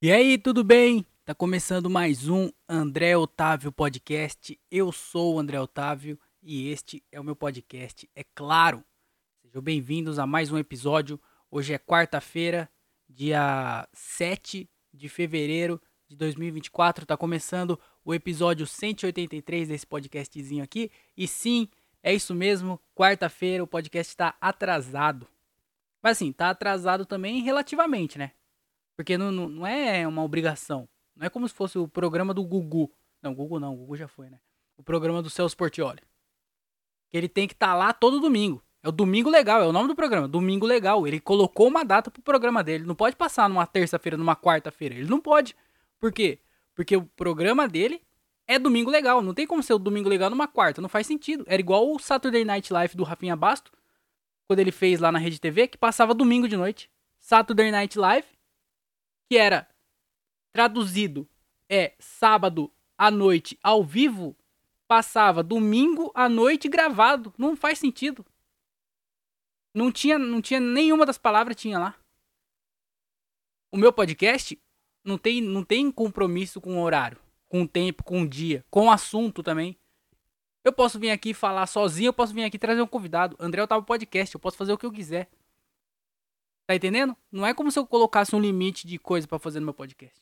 E aí, tudo bem? Tá começando mais um André Otávio Podcast. Eu sou o André Otávio e este é o meu podcast, é claro. Sejam bem-vindos a mais um episódio. Hoje é quarta-feira, dia 7 de fevereiro de 2024. Tá começando o episódio 183 desse podcastzinho aqui. E sim, é isso mesmo, quarta-feira o podcast está atrasado. Mas assim, tá atrasado também relativamente, né? Porque não, não, não é uma obrigação. Não é como se fosse o programa do Gugu. Não, Gugu não, Gugu já foi, né? O programa do Celso Portioli. Que ele tem que estar tá lá todo domingo. É o Domingo Legal, é o nome do programa. Domingo Legal. Ele colocou uma data pro programa dele. Não pode passar numa terça-feira, numa quarta-feira. Ele não pode. Por quê? Porque o programa dele é Domingo Legal. Não tem como ser o Domingo Legal numa quarta. Não faz sentido. Era igual o Saturday Night Live do Rafinha Basto. Quando ele fez lá na Rede TV, que passava domingo de noite. Saturday Night Live que era traduzido é sábado à noite ao vivo, passava domingo à noite gravado. Não faz sentido. Não tinha, não tinha nenhuma das palavras tinha lá. O meu podcast não tem, não tem compromisso com o horário, com o tempo, com o dia, com o assunto também. Eu posso vir aqui falar sozinho, eu posso vir aqui trazer um convidado. André tava podcast, eu posso fazer o que eu quiser. Tá entendendo? Não é como se eu colocasse um limite de coisa para fazer no meu podcast.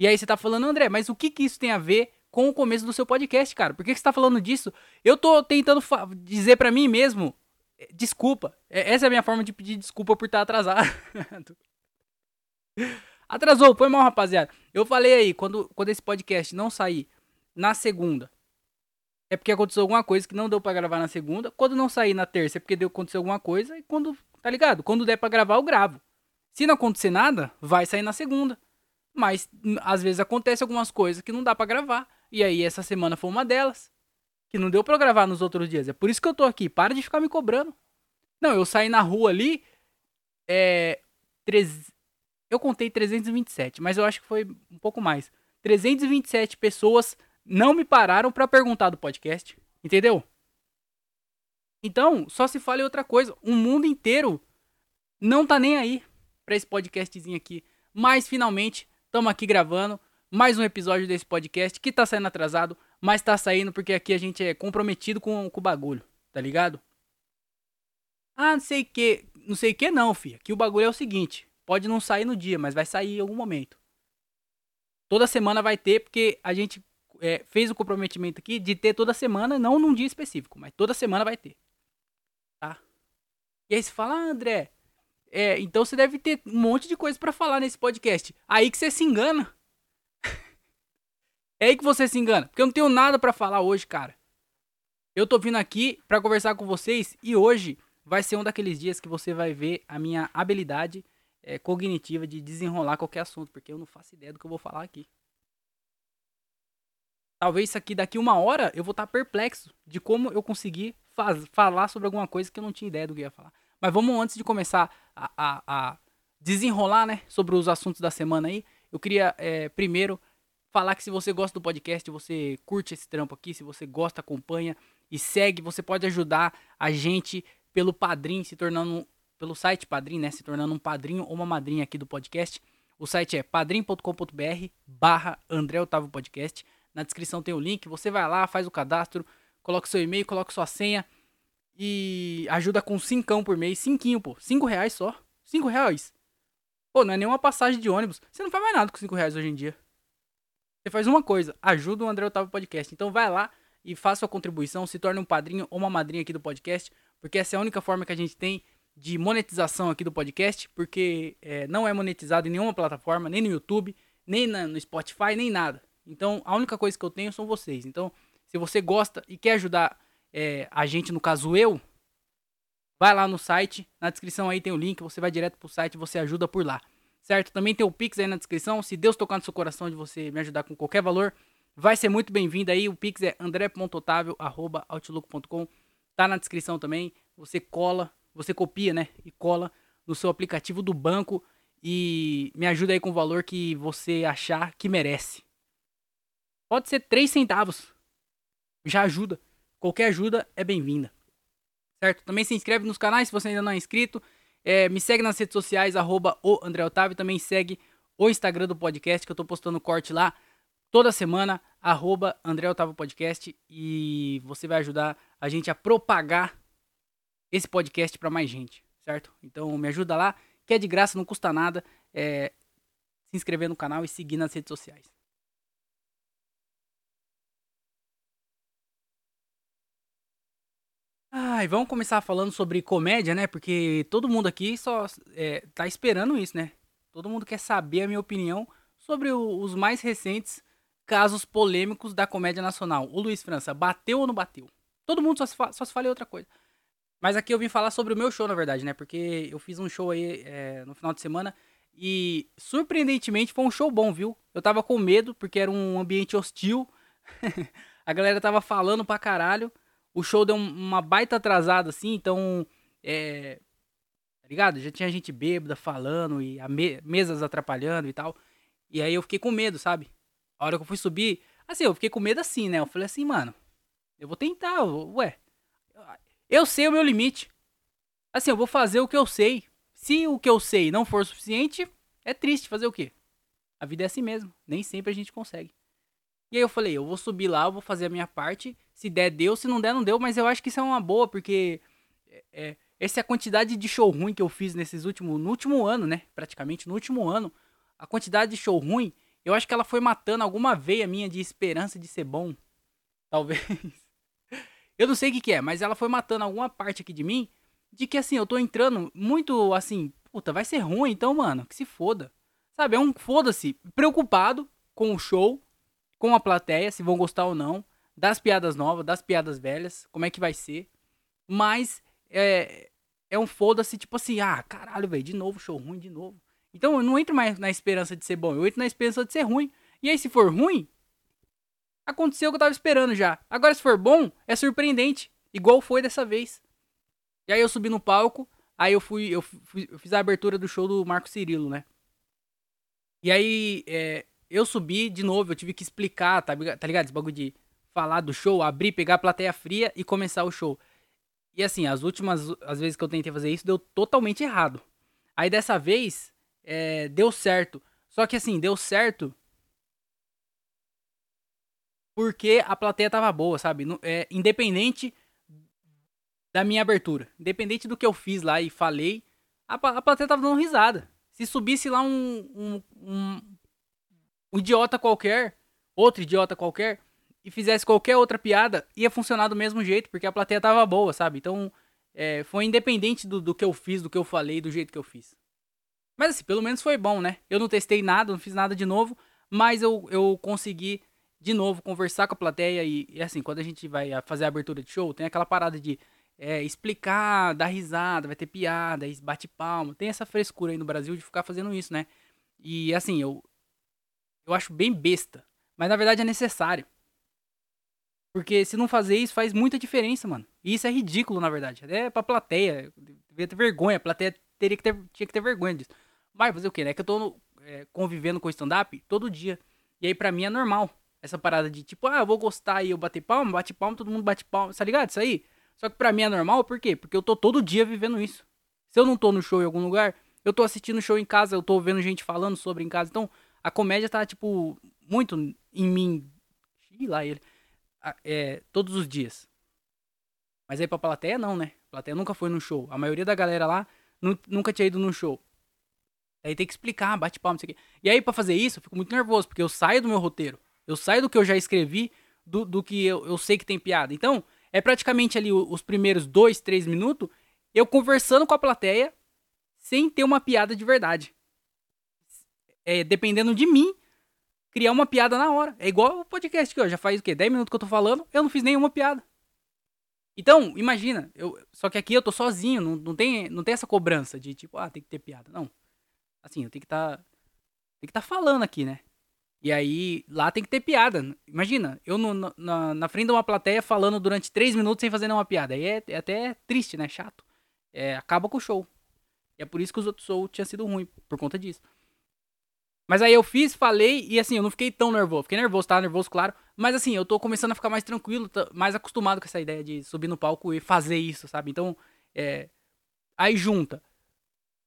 E aí você tá falando, André, mas o que que isso tem a ver com o começo do seu podcast, cara? Por que, que você tá falando disso? Eu tô tentando dizer para mim mesmo, eh, desculpa. Essa é a minha forma de pedir desculpa por estar tá atrasado. Atrasou, foi mal, rapaziada. Eu falei aí, quando, quando esse podcast não sair na segunda, é porque aconteceu alguma coisa que não deu para gravar na segunda. Quando não sair na terça, é porque deu aconteceu alguma coisa. E quando Tá ligado? Quando der para gravar, eu gravo. Se não acontecer nada, vai sair na segunda. Mas às vezes acontece algumas coisas que não dá para gravar. E aí essa semana foi uma delas. Que não deu pra gravar nos outros dias. É por isso que eu tô aqui. Para de ficar me cobrando. Não, eu saí na rua ali. É. Eu contei 327, mas eu acho que foi um pouco mais. 327 pessoas não me pararam para perguntar do podcast. Entendeu? Então, só se fala em outra coisa. O mundo inteiro não tá nem aí pra esse podcastzinho aqui. Mas finalmente, estamos aqui gravando mais um episódio desse podcast que tá saindo atrasado, mas tá saindo porque aqui a gente é comprometido com, com o bagulho, tá ligado? Ah, não sei que, não sei que não, filha. Que o bagulho é o seguinte, pode não sair no dia, mas vai sair em algum momento. Toda semana vai ter, porque a gente é, fez o comprometimento aqui de ter toda semana, não num dia específico, mas toda semana vai ter. E aí você fala, ah, André, é, então você deve ter um monte de coisa para falar nesse podcast. Aí que você se engana. é aí que você se engana. Porque eu não tenho nada para falar hoje, cara. Eu tô vindo aqui para conversar com vocês e hoje vai ser um daqueles dias que você vai ver a minha habilidade é, cognitiva de desenrolar qualquer assunto, porque eu não faço ideia do que eu vou falar aqui. Talvez isso aqui daqui uma hora eu vou estar tá perplexo de como eu consegui falar sobre alguma coisa que eu não tinha ideia do que ia falar. Mas vamos, antes de começar a, a, a desenrolar, né, sobre os assuntos da semana aí, eu queria é, primeiro falar que se você gosta do podcast, você curte esse trampo aqui, se você gosta, acompanha e segue, você pode ajudar a gente pelo Padrim, se tornando pelo site Padrim, né, se tornando um padrinho ou uma madrinha aqui do podcast. O site é padrim.com.br barra André Otávio Podcast. Na descrição tem o link, você vai lá, faz o cadastro, coloca seu e-mail, coloca sua senha e ajuda com cincão por mês. Cinquinho, pô. Cinco reais só. Cinco reais. Pô, não é nenhuma passagem de ônibus. Você não faz mais nada com cinco reais hoje em dia. Você faz uma coisa, ajuda o André Otávio Podcast. Então vai lá e faça sua contribuição, se torne um padrinho ou uma madrinha aqui do podcast, porque essa é a única forma que a gente tem de monetização aqui do podcast, porque é, não é monetizado em nenhuma plataforma, nem no YouTube, nem na, no Spotify, nem nada. Então a única coisa que eu tenho são vocês. Então se você gosta e quer ajudar é, a gente, no caso eu, vai lá no site, na descrição aí tem o link, você vai direto pro site, você ajuda por lá. Certo? Também tem o Pix aí na descrição. Se Deus tocar no seu coração de você me ajudar com qualquer valor, vai ser muito bem-vindo aí. O Pix é andré.otavio.outlook.com. Tá na descrição também. Você cola, você copia, né? E cola no seu aplicativo do banco e me ajuda aí com o valor que você achar que merece. Pode ser 3 centavos já ajuda. Qualquer ajuda é bem-vinda. Certo? Também se inscreve nos canais se você ainda não é inscrito. É, me segue nas redes sociais, arroba o André Otávio. Também segue o Instagram do podcast, que eu tô postando corte lá toda semana, arroba André Otávio Podcast, e você vai ajudar a gente a propagar esse podcast para mais gente, certo? Então me ajuda lá, que é de graça, não custa nada, é, se inscrever no canal e seguir nas redes sociais. Ai, vamos começar falando sobre comédia, né? Porque todo mundo aqui só é, tá esperando isso, né? Todo mundo quer saber a minha opinião sobre o, os mais recentes casos polêmicos da comédia nacional. O Luiz França bateu ou não bateu? Todo mundo só se, fa só se fala em outra coisa. Mas aqui eu vim falar sobre o meu show, na verdade, né? Porque eu fiz um show aí é, no final de semana e, surpreendentemente, foi um show bom, viu? Eu tava com medo, porque era um ambiente hostil. a galera tava falando pra caralho. O show deu uma baita atrasada, assim, então. É. Tá ligado? Já tinha gente bêbada falando e me mesas atrapalhando e tal. E aí eu fiquei com medo, sabe? A hora que eu fui subir, assim, eu fiquei com medo assim, né? Eu falei assim, mano, eu vou tentar, ué. Eu sei o meu limite. Assim, eu vou fazer o que eu sei. Se o que eu sei não for suficiente, é triste fazer o quê? A vida é assim mesmo. Nem sempre a gente consegue. E aí eu falei, eu vou subir lá, eu vou fazer a minha parte. Se der, deu. Se não der, não deu. Mas eu acho que isso é uma boa, porque é, é, essa é a quantidade de show ruim que eu fiz nesses últimos. No último ano, né? Praticamente, no último ano. A quantidade de show ruim eu acho que ela foi matando alguma veia minha de esperança de ser bom. Talvez. eu não sei o que, que é, mas ela foi matando alguma parte aqui de mim. De que assim, eu tô entrando muito assim. Puta, vai ser ruim então, mano. Que se foda. Sabe? É um foda-se. Preocupado com o show, com a plateia, se vão gostar ou não. Das piadas novas, das piadas velhas. Como é que vai ser. Mas é, é um foda-se, tipo assim, ah, caralho, velho, de novo, show ruim, de novo. Então eu não entro mais na esperança de ser bom, eu entro na esperança de ser ruim. E aí, se for ruim, aconteceu o que eu tava esperando já. Agora, se for bom, é surpreendente. Igual foi dessa vez. E aí eu subi no palco, aí eu fui, eu, fui, eu fiz a abertura do show do Marco Cirilo, né? E aí, é, eu subi de novo, eu tive que explicar, tá, tá ligado? Esse bagulho de falar do show, abrir, pegar a plateia fria e começar o show. E assim, as últimas as vezes que eu tentei fazer isso, deu totalmente errado. Aí dessa vez, é, deu certo. Só que assim, deu certo porque a plateia tava boa, sabe? É, independente da minha abertura. Independente do que eu fiz lá e falei, a, a plateia tava dando risada. Se subisse lá um, um, um, um idiota qualquer, outro idiota qualquer, e fizesse qualquer outra piada, ia funcionar do mesmo jeito, porque a plateia tava boa, sabe? Então, é, foi independente do, do que eu fiz, do que eu falei, do jeito que eu fiz. Mas assim, pelo menos foi bom, né? Eu não testei nada, não fiz nada de novo, mas eu, eu consegui de novo conversar com a plateia e, e assim, quando a gente vai fazer a abertura de show, tem aquela parada de é, explicar, dar risada, vai ter piada, bate palma. Tem essa frescura aí no Brasil de ficar fazendo isso, né? E assim, eu, eu acho bem besta, mas na verdade é necessário. Porque se não fazer isso faz muita diferença, mano. E isso é ridículo, na verdade. Até pra plateia. Devia ter vergonha. A plateia teria que ter, tinha que ter vergonha disso. Mas fazer o quê, né? Que eu tô é, convivendo com stand-up todo dia. E aí pra mim é normal. Essa parada de tipo, ah, eu vou gostar e eu bater palma, bate palma, todo mundo bate palma. Tá ligado? Isso aí. Só que pra mim é normal, por quê? Porque eu tô todo dia vivendo isso. Se eu não tô no show em algum lugar, eu tô assistindo show em casa, eu tô vendo gente falando sobre em casa. Então, a comédia tá, tipo, muito em mim. Ih, lá ele. É, todos os dias. Mas aí pra plateia não, né? A plateia nunca foi no show. A maioria da galera lá nunca tinha ido num show. Aí tem que explicar, bate palma, não sei o quê. E aí, pra fazer isso, eu fico muito nervoso, porque eu saio do meu roteiro. Eu saio do que eu já escrevi, do, do que eu, eu sei que tem piada. Então, é praticamente ali os primeiros dois, três minutos, eu conversando com a plateia, sem ter uma piada de verdade. É, dependendo de mim, criar uma piada na hora. É igual o podcast que ó, já faz o quê? 10 minutos que eu tô falando, eu não fiz nenhuma piada. Então, imagina, eu, só que aqui eu tô sozinho, não, não, tem, não tem essa cobrança de tipo, ah, tem que ter piada. Não. Assim, eu tenho que estar. Tá, tem que estar tá falando aqui, né? E aí, lá tem que ter piada. Imagina, eu no, na, na frente de uma plateia falando durante três minutos sem fazer nenhuma piada. Aí é, é até triste, né? Chato. É, acaba com o show. E é por isso que os outros shows tinham sido ruim, por conta disso. Mas aí eu fiz, falei, e assim, eu não fiquei tão nervoso. Fiquei nervoso, tava nervoso, claro. Mas assim, eu tô começando a ficar mais tranquilo, mais acostumado com essa ideia de subir no palco e fazer isso, sabe? Então, é. Aí junta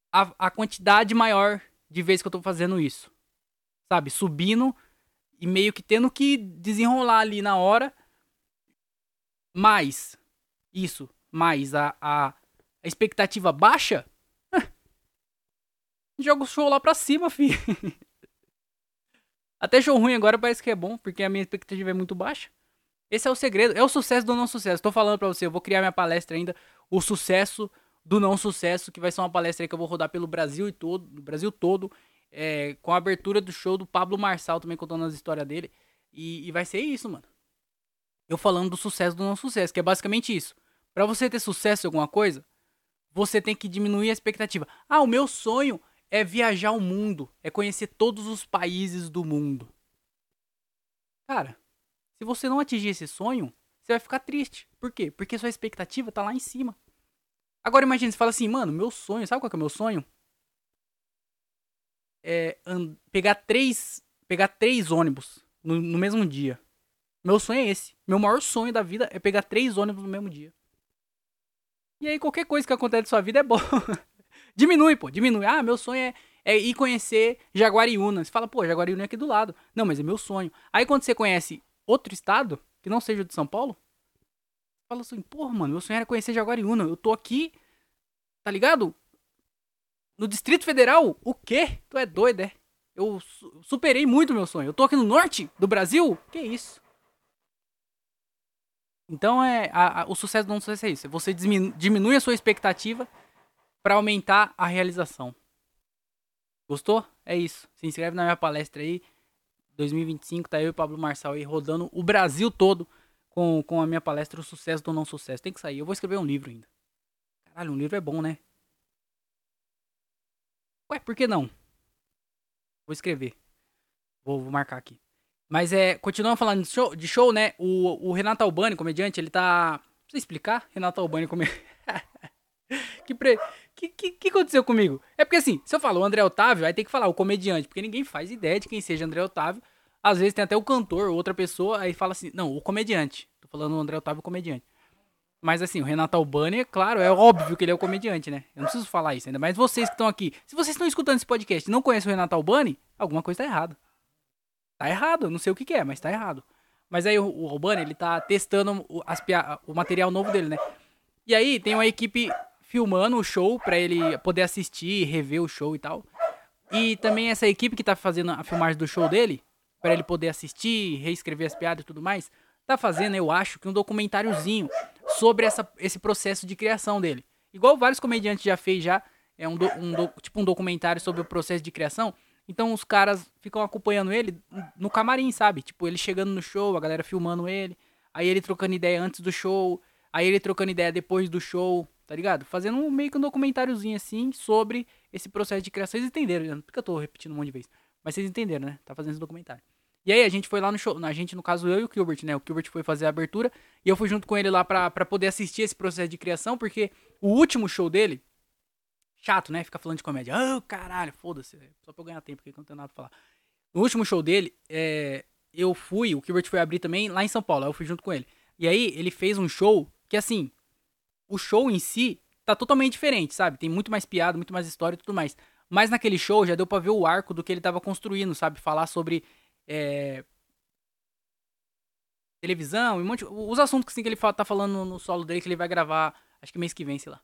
a, a quantidade maior de vezes que eu tô fazendo isso. sabe? Subindo e meio que tendo que desenrolar ali na hora. Mas, isso, mais a, a, a expectativa baixa, joga o show lá pra cima, fi. Até show ruim agora parece que é bom, porque a minha expectativa é muito baixa. Esse é o segredo, é o sucesso do não sucesso. Tô falando pra você, eu vou criar minha palestra ainda, o sucesso do não sucesso, que vai ser uma palestra que eu vou rodar pelo Brasil e todo, Brasil todo, é, com a abertura do show do Pablo Marçal também contando as histórias dele. E, e, vai ser isso, mano. Eu falando do sucesso do não sucesso, que é basicamente isso. Para você ter sucesso em alguma coisa, você tem que diminuir a expectativa. Ah, o meu sonho é viajar o mundo, é conhecer todos os países do mundo. Cara, se você não atingir esse sonho, você vai ficar triste. Por quê? Porque sua expectativa tá lá em cima. Agora imagine, você fala assim, mano, meu sonho, sabe qual que é o meu sonho? É pegar três, pegar três ônibus no, no mesmo dia. Meu sonho é esse. Meu maior sonho da vida é pegar três ônibus no mesmo dia. E aí qualquer coisa que acontece na sua vida é bom. diminui, pô, diminui. Ah, meu sonho é, é ir conhecer Jaguariúna. Você fala, pô, Jaguariúna é aqui do lado. Não, mas é meu sonho. Aí quando você conhece outro estado, que não seja de São Paulo, fala assim, porra, mano, meu sonho era conhecer Jaguariúna. Eu tô aqui, tá ligado? No Distrito Federal? O quê? Tu é doido, é? Eu superei muito meu sonho. Eu tô aqui no norte do Brasil? Que isso? Então é a, a, o sucesso do não sucesso é isso. Você diminui a sua expectativa para aumentar a realização. Gostou? É isso. Se inscreve na minha palestra aí. 2025 tá eu e o Pablo Marçal aí rodando o Brasil todo com, com a minha palestra O Sucesso do Não Sucesso. Tem que sair. Eu vou escrever um livro ainda. Caralho, um livro é bom, né? Ué, por que não? Vou escrever. Vou, vou marcar aqui. Mas é, continuando falando de show, de show né? O, o Renato Albani, comediante, ele tá. Precisa explicar? Renato Albani, como que, pre... que, que, que aconteceu comigo? É porque assim, se eu falo o André Otávio, aí tem que falar o comediante, porque ninguém faz ideia de quem seja André Otávio. Às vezes tem até o cantor, outra pessoa, aí fala assim, não, o comediante. Tô falando o André Otávio, o comediante. Mas assim, o Renato Albani, é claro, é óbvio que ele é o comediante, né? Eu não preciso falar isso ainda. Mas vocês que estão aqui, se vocês estão escutando esse podcast e não conhecem o Renato Albani, alguma coisa tá errada. Tá errado, não sei o que, que é, mas tá errado. Mas aí o, o Albani, ele tá testando o, as, o material novo dele, né? E aí tem uma equipe filmando o show para ele poder assistir, rever o show e tal. E também essa equipe que tá fazendo a filmagem do show dele, para ele poder assistir, reescrever as piadas e tudo mais, tá fazendo, eu acho, que um documentáriozinho sobre essa, esse processo de criação dele. Igual vários comediantes já fez já, é um, do, um do, tipo um documentário sobre o processo de criação. Então os caras ficam acompanhando ele no camarim, sabe? Tipo, ele chegando no show, a galera filmando ele, aí ele trocando ideia antes do show, aí ele trocando ideia depois do show, tá ligado? Fazendo um, meio que um documentáriozinho assim sobre esse processo de criação. Vocês entenderam, porque eu tô repetindo um monte de vezes. Mas vocês entenderam, né? Tá fazendo esse documentário. E aí a gente foi lá no show, a gente, no caso eu e o Gilbert, né? O Gilbert foi fazer a abertura e eu fui junto com ele lá pra, poder assistir esse processo de criação, porque o último show dele, chato, né? Ficar falando de comédia. Ah, oh, caralho, foda-se. Só pra eu ganhar tempo, porque não tem nada pra falar. No último show dele, é, eu fui, o Gilbert foi abrir também lá em São Paulo, eu fui junto com ele. E aí ele fez um show que, assim, o show em si tá totalmente diferente, sabe? Tem muito mais piada, muito mais história e tudo mais. Mas naquele show já deu pra ver o arco do que ele tava construindo, sabe? Falar sobre é, televisão, um monte, os assuntos assim, que ele tá falando no solo dele que ele vai gravar, acho que mês que vem, sei lá.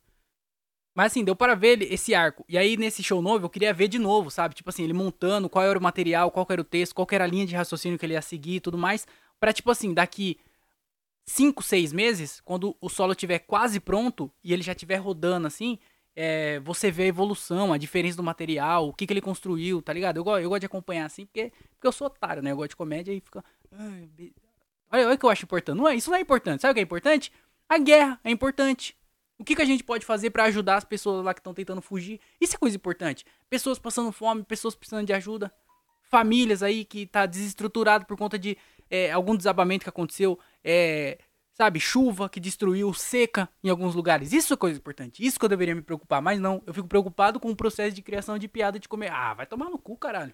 Mas assim, deu para ver esse arco. E aí nesse show novo eu queria ver de novo, sabe? Tipo assim, ele montando qual era o material, qual era o texto, qual era a linha de raciocínio que ele ia seguir e tudo mais, para tipo assim, daqui 5, 6 meses, quando o solo estiver quase pronto e ele já estiver rodando assim, é, você vê a evolução, a diferença do material, o que, que ele construiu, tá ligado? Eu, eu gosto de acompanhar assim, porque, porque eu sou otário, né? Eu gosto de comédia e fica. Olha, olha o que eu acho importante. Não é, isso não é importante. Sabe o que é importante? A guerra é importante. O que, que a gente pode fazer para ajudar as pessoas lá que estão tentando fugir? Isso é coisa importante. Pessoas passando fome, pessoas precisando de ajuda. Famílias aí que tá desestruturado por conta de é, algum desabamento que aconteceu. É, sabe, chuva que destruiu, seca em alguns lugares. Isso é coisa importante. Isso que eu deveria me preocupar, mas não. Eu fico preocupado com o processo de criação de piada de comer. Ah, vai tomar no cu, caralho.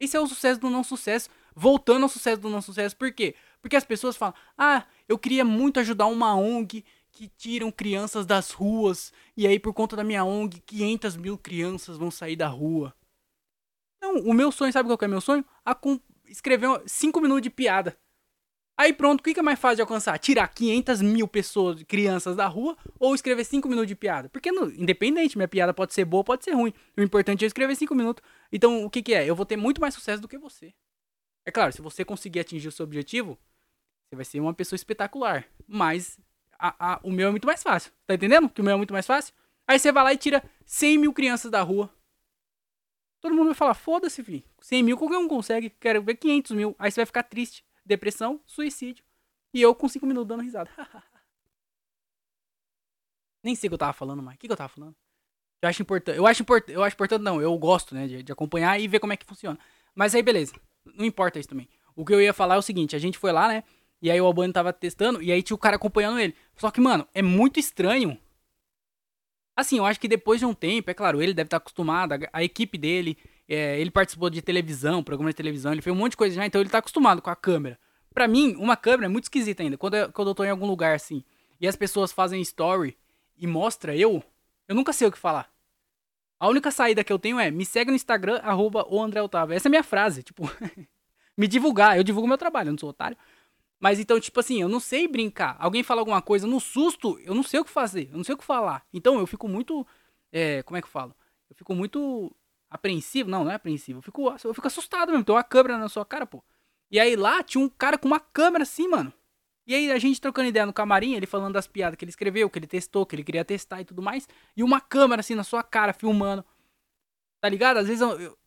Esse é o sucesso do não sucesso. Voltando ao sucesso do não sucesso, por quê? Porque as pessoas falam: ah, eu queria muito ajudar uma ONG que tiram crianças das ruas, e aí por conta da minha ONG, 500 mil crianças vão sair da rua. Não, o meu sonho, sabe qual é meu sonho? A. escrever 5 minutos de piada. Aí pronto, o que é mais fácil de alcançar? Tirar 500 mil pessoas, crianças da rua ou escrever 5 minutos de piada? Porque, no, independente, minha piada pode ser boa, pode ser ruim. O importante é escrever 5 minutos. Então, o que, que é? Eu vou ter muito mais sucesso do que você. É claro, se você conseguir atingir o seu objetivo, você vai ser uma pessoa espetacular. Mas a, a, o meu é muito mais fácil. Tá entendendo? Que o meu é muito mais fácil. Aí você vai lá e tira 100 mil crianças da rua. Todo mundo vai falar, foda-se, filho. 100 mil qualquer um consegue. Quero ver 500 mil. Aí você vai ficar triste depressão, suicídio. E eu com 5 minutos dando risada. Nem sei o que eu tava falando mais. O que, que eu tava falando? Eu acho importante. Eu acho importante. Eu acho importante, não. Eu gosto, né? De, de, acompanhar e ver como é que funciona. Mas aí, beleza. Não importa isso também. O que eu ia falar é o seguinte: a gente foi lá, né? E aí o Albano tava testando. E aí tinha o cara acompanhando ele. Só que, mano, é muito estranho. Assim, eu acho que depois de um tempo, é claro, ele deve estar acostumado, a, equipe dele, é, ele participou de televisão, programa de televisão, ele fez um monte de coisa já, então ele tá acostumado com a câmera. Pra mim, uma câmera é muito esquisita ainda. Quando eu, quando eu tô em algum lugar assim e as pessoas fazem story e mostra eu, eu nunca sei o que falar. A única saída que eu tenho é me segue no Instagram, arroba o André Otávio. Essa é a minha frase, tipo, me divulgar. Eu divulgo meu trabalho, eu não sou otário. Mas então, tipo assim, eu não sei brincar. Alguém fala alguma coisa no susto, eu não sei o que fazer, eu não sei o que falar. Então eu fico muito. É, como é que eu falo? Eu fico muito apreensivo. Não, não é apreensivo. Eu fico, eu fico assustado mesmo. Tem uma câmera na sua cara, pô. E aí lá tinha um cara com uma câmera assim, mano. E aí a gente trocando ideia no camarim, ele falando das piadas que ele escreveu, que ele testou, que ele queria testar e tudo mais. E uma câmera assim na sua cara, filmando. Tá ligado? Às vezes eu, eu,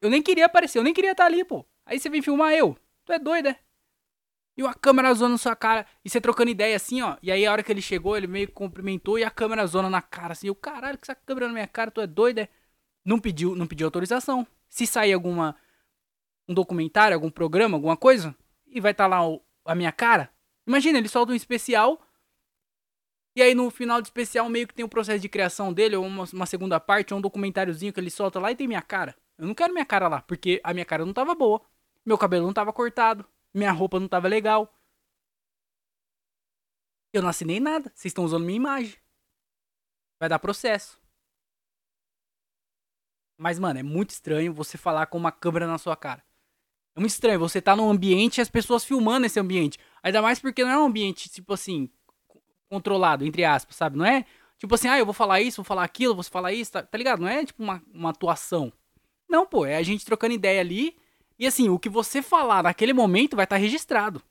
eu nem queria aparecer, eu nem queria estar ali, pô. Aí você vem filmar eu. Tu é doido, é? E uma câmera zona na sua cara. E você trocando ideia assim, ó. E aí a hora que ele chegou, ele meio que cumprimentou e a câmera zona na cara, assim. Eu, caralho, que essa câmera na minha cara, tu é doido, é? Não pediu, não pediu autorização. Se sair alguma um documentário, algum programa, alguma coisa, e vai estar tá lá o, a minha cara. Imagina, ele solta um especial e aí no final do especial meio que tem o um processo de criação dele, ou uma, uma, segunda parte, ou um documentáriozinho que ele solta lá e tem minha cara. Eu não quero minha cara lá, porque a minha cara não tava boa, meu cabelo não tava cortado, minha roupa não tava legal. Eu não assinei nada, vocês estão usando minha imagem. Vai dar processo. Mas, mano, é muito estranho você falar com uma câmera na sua cara. É muito estranho. Você tá num ambiente e as pessoas filmando esse ambiente. Ainda mais porque não é um ambiente, tipo assim, controlado, entre aspas, sabe? Não é tipo assim, ah, eu vou falar isso, vou falar aquilo, vou falar isso, tá, tá ligado? Não é tipo uma, uma atuação. Não, pô, é a gente trocando ideia ali. E assim, o que você falar naquele momento vai estar tá registrado.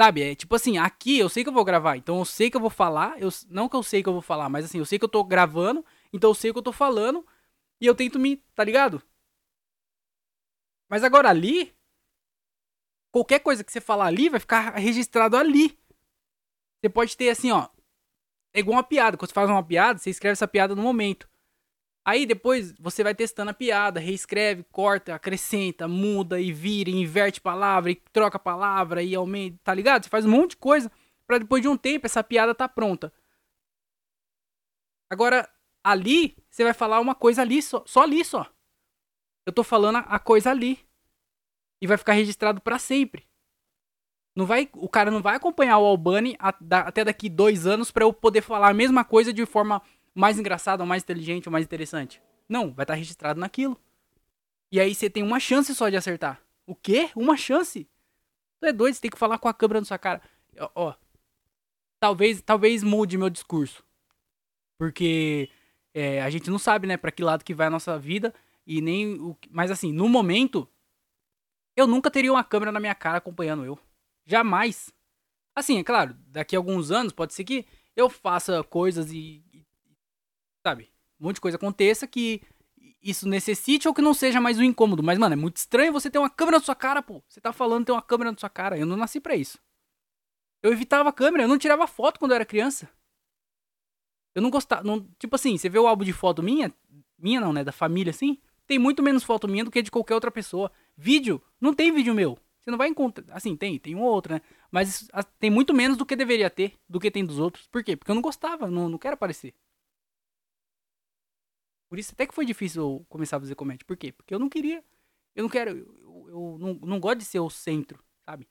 Sabe? É tipo assim, aqui eu sei que eu vou gravar, então eu sei que eu vou falar. Eu, não que eu sei que eu vou falar, mas assim, eu sei que eu tô gravando, então eu sei que eu tô falando. E eu tento me, tá ligado? Mas agora ali, qualquer coisa que você falar ali vai ficar registrado ali. Você pode ter assim, ó. É igual uma piada. Quando você faz uma piada, você escreve essa piada no momento. Aí depois você vai testando a piada, reescreve, corta, acrescenta, muda e vira, e inverte palavra, e troca palavra e aumenta, tá ligado? Você faz um monte de coisa para depois de um tempo essa piada tá pronta. Agora, ali, você vai falar uma coisa ali, só, só ali só. Eu tô falando a coisa ali. E vai ficar registrado para sempre. Não vai, o cara não vai acompanhar o Albani até daqui dois anos para eu poder falar a mesma coisa de forma mais engraçada, ou mais inteligente, ou mais interessante. Não, vai estar tá registrado naquilo. E aí você tem uma chance só de acertar. O quê? Uma chance? Tu é doido, você tem que falar com a câmera na sua cara. Ó, ó talvez, talvez mude meu discurso. Porque é, a gente não sabe, né, para que lado que vai a nossa vida e nem o, mas assim, no momento eu nunca teria uma câmera na minha cara acompanhando eu. Jamais. Assim, é claro, daqui a alguns anos pode ser que eu faça coisas e sabe, um monte de coisa aconteça que isso necessite ou que não seja mais um incômodo. Mas, mano, é muito estranho você ter uma câmera na sua cara, pô. Você tá falando ter uma câmera na sua cara. Eu não nasci para isso. Eu evitava a câmera, eu não tirava foto quando eu era criança. Eu não gostava. Não, tipo assim, você vê o álbum de foto minha, minha não, né? Da família assim, tem muito menos foto minha do que de qualquer outra pessoa. Vídeo, não tem vídeo meu. Você não vai encontrar. Assim, tem, tem um ou outro, né? Mas tem muito menos do que deveria ter, do que tem dos outros. Por quê? Porque eu não gostava, não, não quero aparecer. Por isso até que foi difícil eu começar a fazer comédia. Por quê? Porque eu não queria. Eu não quero. Eu, eu não, não gosto de ser o centro, sabe?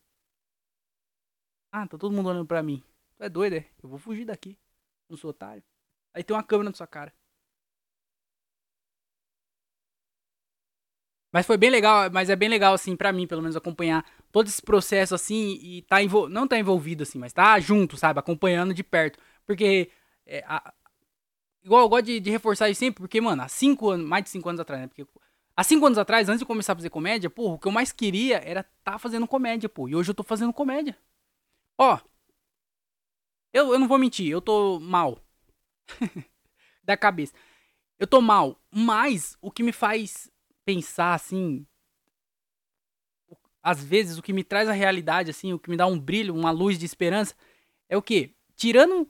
Ah, tá todo mundo olhando pra mim. Tu é doido, é? Eu vou fugir daqui. Não sou otário. Aí tem uma câmera na sua cara. Mas foi bem legal, mas é bem legal, assim, para mim, pelo menos, acompanhar todo esse processo, assim, e tá envol... não tá envolvido, assim, mas tá junto, sabe? Acompanhando de perto. Porque, é, a... igual eu gosto de, de, reforçar isso sempre, porque, mano, há cinco anos, mais de cinco anos atrás, né? Porque há cinco anos atrás, antes de começar a fazer comédia, pô, o que eu mais queria era tá fazendo comédia, pô. E hoje eu tô fazendo comédia. Ó, eu, eu não vou mentir, eu tô mal. da cabeça. Eu tô mal, mas o que me faz pensar assim. Às vezes, o que me traz a realidade, assim, o que me dá um brilho, uma luz de esperança, é o quê? Tirando.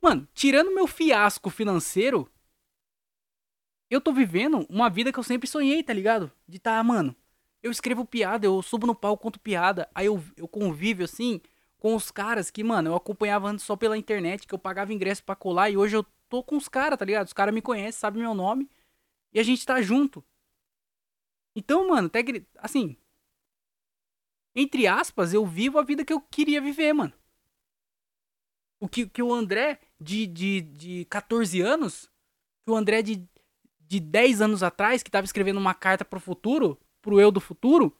Mano, tirando meu fiasco financeiro, eu tô vivendo uma vida que eu sempre sonhei, tá ligado? De tá, mano, eu escrevo piada, eu subo no palco, conto piada, aí eu, eu convivo assim com os caras que, mano, eu acompanhava antes só pela internet, que eu pagava ingresso para colar e hoje eu tô com os caras, tá ligado? Os caras me conhecem, sabem meu nome e a gente tá junto. Então, mano, até assim, entre aspas, eu vivo a vida que eu queria viver, mano. O que, que o André de, de, de 14 anos, que o André de, de 10 anos atrás, que tava escrevendo uma carta pro futuro, pro eu do futuro,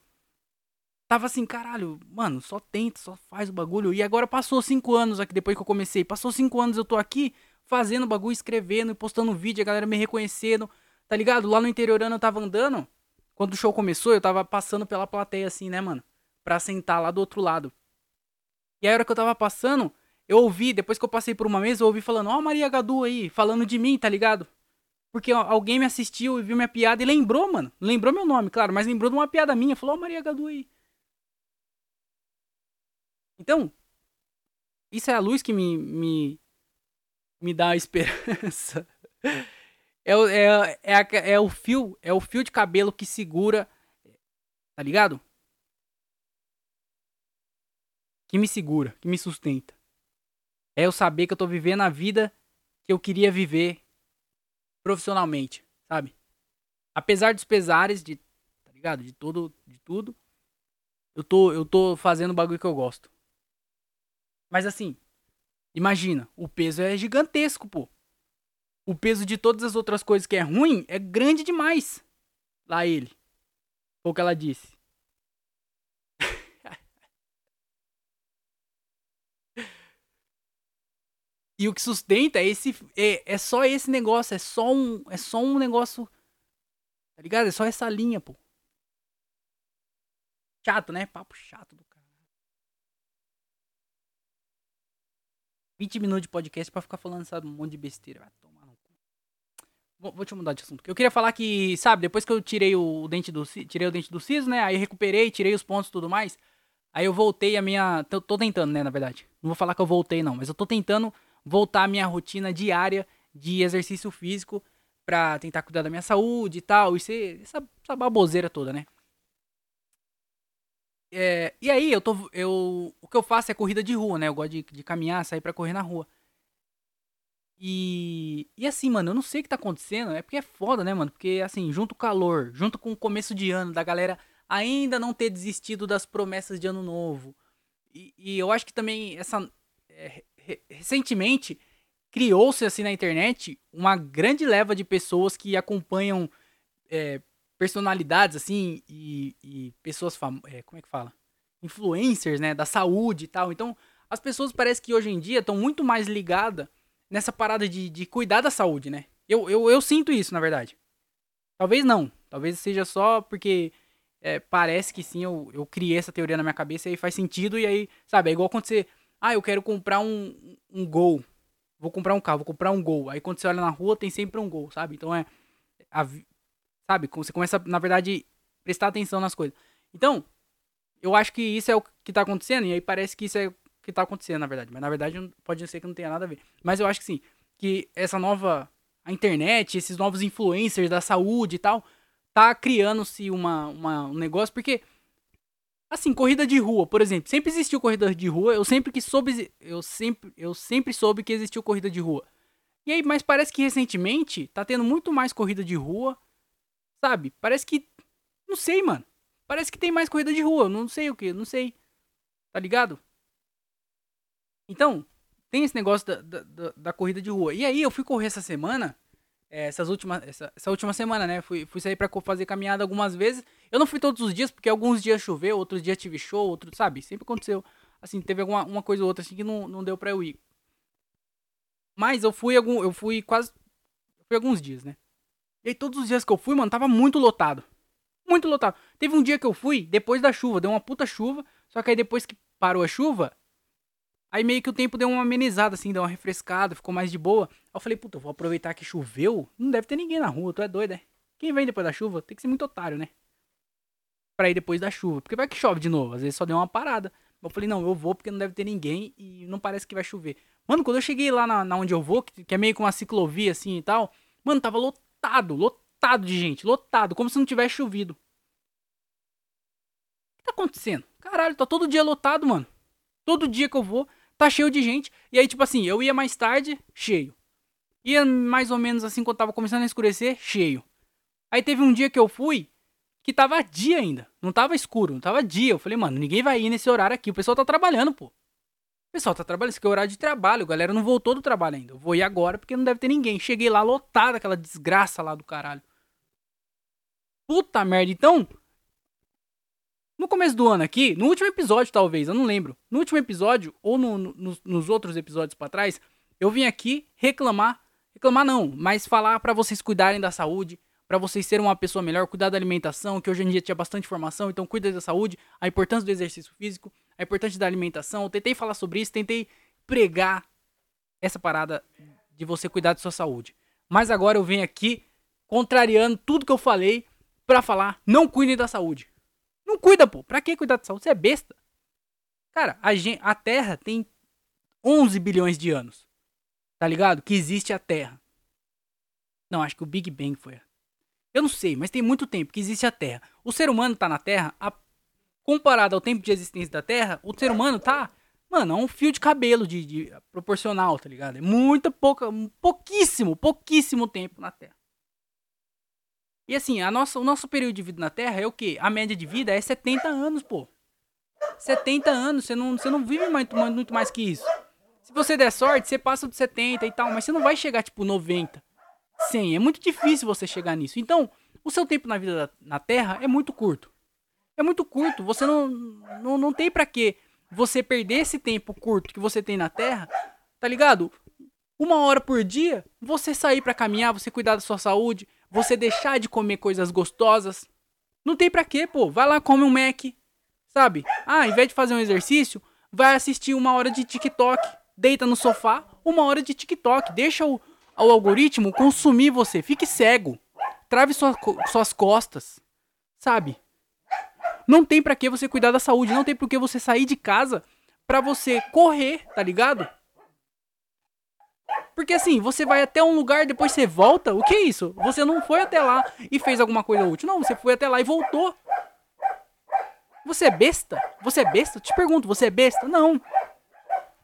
tava assim, caralho, mano, só tenta, só faz o bagulho. E agora passou 5 anos aqui, depois que eu comecei, passou 5 anos, eu tô aqui fazendo bagulho, escrevendo e postando vídeo, a galera me reconhecendo, tá ligado? Lá no interiorano eu tava andando, quando o show começou, eu tava passando pela plateia assim, né, mano? Pra sentar lá do outro lado. E a hora que eu tava passando, eu ouvi, depois que eu passei por uma mesa, eu ouvi falando, ó, oh, Maria Gadu aí, falando de mim, tá ligado? Porque ó, alguém me assistiu e viu minha piada e lembrou, mano. Lembrou meu nome, claro, mas lembrou de uma piada minha. Falou, ó, oh, Maria Gadu aí. Então, isso é a luz que me, me, me dá a esperança. É, é, é, é, o fio, é o fio de cabelo que segura, tá ligado? Que me segura, que me sustenta. É eu saber que eu tô vivendo a vida que eu queria viver profissionalmente, sabe? Apesar dos pesares de, tá ligado? De todo, de tudo, eu tô, eu tô fazendo o bagulho que eu gosto. Mas assim, imagina, o peso é gigantesco, pô o peso de todas as outras coisas que é ruim é grande demais. Lá ele. Foi o que ela disse. E o que sustenta é esse é, é só esse negócio, é só um é só um negócio Tá ligado? É só essa linha, pô. Chato, né? Papo chato do cara. 20 minutos de podcast pra ficar falando essa monte de besteira. Vai tomar Vou, vou te mudar de assunto. Eu queria falar que, sabe, depois que eu tirei o dente do tirei o dente do siso, né? Aí recuperei, tirei os pontos e tudo mais. Aí eu voltei a minha. Tô, tô, tentando, né, na verdade. Não vou falar que eu voltei, não, mas eu tô tentando voltar a minha rotina diária de exercício físico pra tentar cuidar da minha saúde e tal. E ser essa, essa baboseira toda, né? É, e aí, eu tô. Eu, o que eu faço é corrida de rua, né? Eu gosto de, de caminhar, sair pra correr na rua. E, e assim, mano, eu não sei o que tá acontecendo. É porque é foda, né, mano? Porque, assim, junto com o calor, junto com o começo de ano, da galera ainda não ter desistido das promessas de ano novo. E, e eu acho que também essa. Recentemente criou-se, assim, na internet uma grande leva de pessoas que acompanham é, personalidades, assim, e, e pessoas famosas. É, como é que fala? Influencers, né? Da saúde e tal. Então, as pessoas parece que hoje em dia estão muito mais ligadas nessa parada de, de cuidar da saúde, né? Eu, eu, eu sinto isso, na verdade. Talvez não. Talvez seja só porque é, parece que sim, eu, eu criei essa teoria na minha cabeça e faz sentido. E aí, sabe, é igual quando você. Ah, eu quero comprar um, um gol. Vou comprar um carro, vou comprar um gol. Aí quando você olha na rua, tem sempre um gol, sabe? Então é. A, sabe? Você começa, na verdade, prestar atenção nas coisas. Então, eu acho que isso é o que tá acontecendo. E aí parece que isso é que tá acontecendo, na verdade. Mas na verdade pode ser que não tenha nada a ver. Mas eu acho que sim, que essa nova a internet, esses novos influencers da saúde e tal, tá criando-se uma, uma, um negócio, porque assim, corrida de rua, por exemplo, sempre existiu corrida de rua, eu sempre que soube, eu sempre, eu sempre soube que existiu corrida de rua. E aí, mas parece que recentemente tá tendo muito mais corrida de rua, sabe? Parece que não sei, mano. Parece que tem mais corrida de rua, não sei o que, não sei. Tá ligado? Então, tem esse negócio da, da, da, corrida de rua. E aí eu fui correr essa semana essas últimas, essa, essa, última semana, né? Fui, fui sair pra fazer caminhada algumas vezes. Eu não fui todos os dias, porque alguns dias choveu, outros dias tive show, outros, sabe? Sempre aconteceu. Assim, teve alguma uma coisa ou outra assim que não, não deu pra eu ir. Mas eu fui algum. Eu fui quase. Fui alguns dias, né? E aí todos os dias que eu fui, mano, tava muito lotado. Muito lotado. Teve um dia que eu fui, depois da chuva, deu uma puta chuva. Só que aí depois que parou a chuva, Aí meio que o tempo deu uma amenizada, assim, deu uma refrescada, ficou mais de boa. Aí eu falei, puta, eu vou aproveitar que choveu. Não deve ter ninguém na rua, tu é doido, né? Quem vem depois da chuva tem que ser muito otário, né? Pra ir depois da chuva. Porque vai que chove de novo, às vezes só deu uma parada. Eu falei, não, eu vou porque não deve ter ninguém e não parece que vai chover. Mano, quando eu cheguei lá na, na onde eu vou, que, que é meio com uma ciclovia assim e tal, mano, tava lotado, lotado de gente, lotado, como se não tivesse chovido. O que tá acontecendo? Caralho, tá todo dia lotado, mano. Todo dia que eu vou, tá cheio de gente. E aí, tipo assim, eu ia mais tarde, cheio. Ia mais ou menos assim, quando tava começando a escurecer, cheio. Aí teve um dia que eu fui, que tava dia ainda. Não tava escuro, não tava dia. Eu falei, mano, ninguém vai ir nesse horário aqui. O pessoal tá trabalhando, pô. O pessoal tá trabalhando, isso aqui é horário de trabalho. A galera não voltou do trabalho ainda. Eu vou ir agora porque não deve ter ninguém. Cheguei lá lotado, aquela desgraça lá do caralho. Puta merda. Então, no começo do ano aqui, no último episódio talvez, eu não lembro. No último episódio, ou no, no, nos outros episódios para trás, eu vim aqui reclamar. Reclamar não, mas falar para vocês cuidarem da saúde, para vocês serem uma pessoa melhor, cuidar da alimentação, que hoje em dia tinha bastante informação, então cuida da saúde, a importância do exercício físico, a importância da alimentação. Eu tentei falar sobre isso, tentei pregar essa parada de você cuidar da sua saúde. Mas agora eu venho aqui contrariando tudo que eu falei para falar, não cuidem da saúde. Não cuida, pô. Pra que cuidar da saúde? Você é besta. Cara, a, gente, a Terra tem 11 bilhões de anos. Tá ligado? Que existe a Terra. Não, acho que o Big Bang foi. Eu não sei, mas tem muito tempo que existe a Terra. O ser humano tá na Terra, a... comparado ao tempo de existência da Terra, o ser humano tá, mano, é um fio de cabelo de, de proporcional, tá ligado? É muita pouca, pouquíssimo, pouquíssimo tempo na Terra. E assim, a nossa, o nosso período de vida na Terra é o quê? A média de vida é 70 anos, pô. 70 anos, você não, você não vive muito, muito mais que isso. Se você der sorte, você passa de 70 e tal, mas você não vai chegar tipo 90, 100. É muito difícil você chegar nisso. Então, o seu tempo na vida da, na Terra é muito curto. É muito curto. Você não, não, não tem para que você perder esse tempo curto que você tem na Terra, tá ligado? Uma hora por dia, você sair para caminhar, você cuidar da sua saúde, você deixar de comer coisas gostosas. Não tem pra quê, pô. Vai lá, come um Mac. Sabe? Ah, ao invés de fazer um exercício, vai assistir uma hora de TikTok. Deita no sofá, uma hora de TikTok. Deixa o, o algoritmo consumir você. Fique cego. Trave sua, suas costas. Sabe? Não tem pra que você cuidar da saúde. Não tem por que você sair de casa pra você correr, tá ligado? Porque assim, você vai até um lugar, depois você volta. O que é isso? Você não foi até lá e fez alguma coisa útil. Não, você foi até lá e voltou. Você é besta? Você é besta? Te pergunto, você é besta? Não.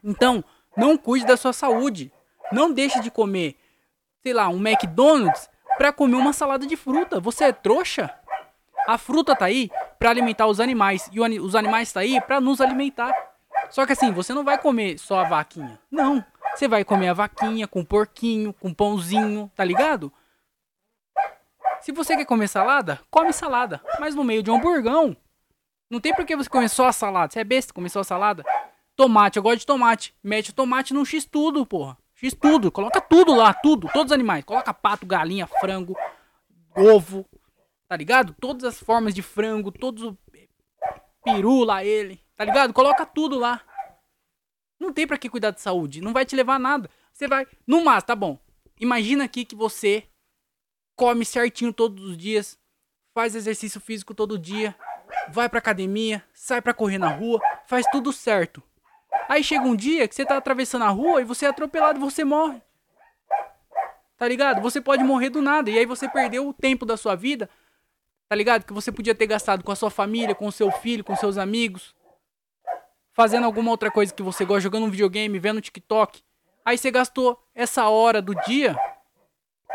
Então, não cuide da sua saúde. Não deixe de comer, sei lá, um McDonald's para comer uma salada de fruta. Você é trouxa? A fruta tá aí para alimentar os animais e os animais tá aí para nos alimentar. Só que assim, você não vai comer só a vaquinha. Não. Você vai comer a vaquinha com porquinho, com pãozinho, tá ligado? Se você quer comer salada, come salada, mas no meio de um hamburgão. Não tem por que você comer só a salada. Você é besta comer só a salada? Tomate, eu gosto de tomate. Mete o tomate no X tudo, porra. X tudo. Coloca tudo lá, tudo. Todos os animais. Coloca pato, galinha, frango, ovo. Tá ligado? Todas as formas de frango, todos o peru lá ele. Tá ligado? Coloca tudo lá. Não tem para que cuidar de saúde. Não vai te levar a nada. Você vai. No máximo, tá bom. Imagina aqui que você come certinho todos os dias, faz exercício físico todo dia, vai pra academia, sai pra correr na rua, faz tudo certo. Aí chega um dia que você tá atravessando a rua e você é atropelado e você morre. Tá ligado? Você pode morrer do nada. E aí você perdeu o tempo da sua vida. Tá ligado? Que você podia ter gastado com a sua família, com o seu filho, com seus amigos fazendo alguma outra coisa que você gosta, jogando um videogame, vendo TikTok. Aí você gastou essa hora do dia,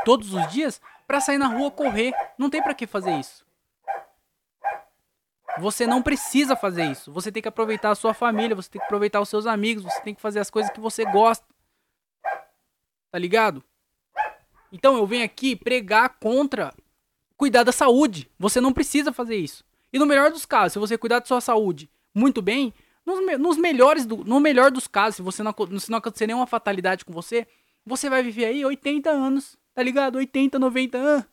todos os dias, para sair na rua correr. Não tem para que fazer isso. Você não precisa fazer isso. Você tem que aproveitar a sua família, você tem que aproveitar os seus amigos, você tem que fazer as coisas que você gosta. Tá ligado? Então eu venho aqui pregar contra cuidar da saúde. Você não precisa fazer isso. E no melhor dos casos, se você cuidar da sua saúde muito bem, nos, nos melhores do, no melhor dos casos, se você não, se não acontecer nenhuma fatalidade com você, você vai viver aí 80 anos, tá ligado? 80, 90 anos.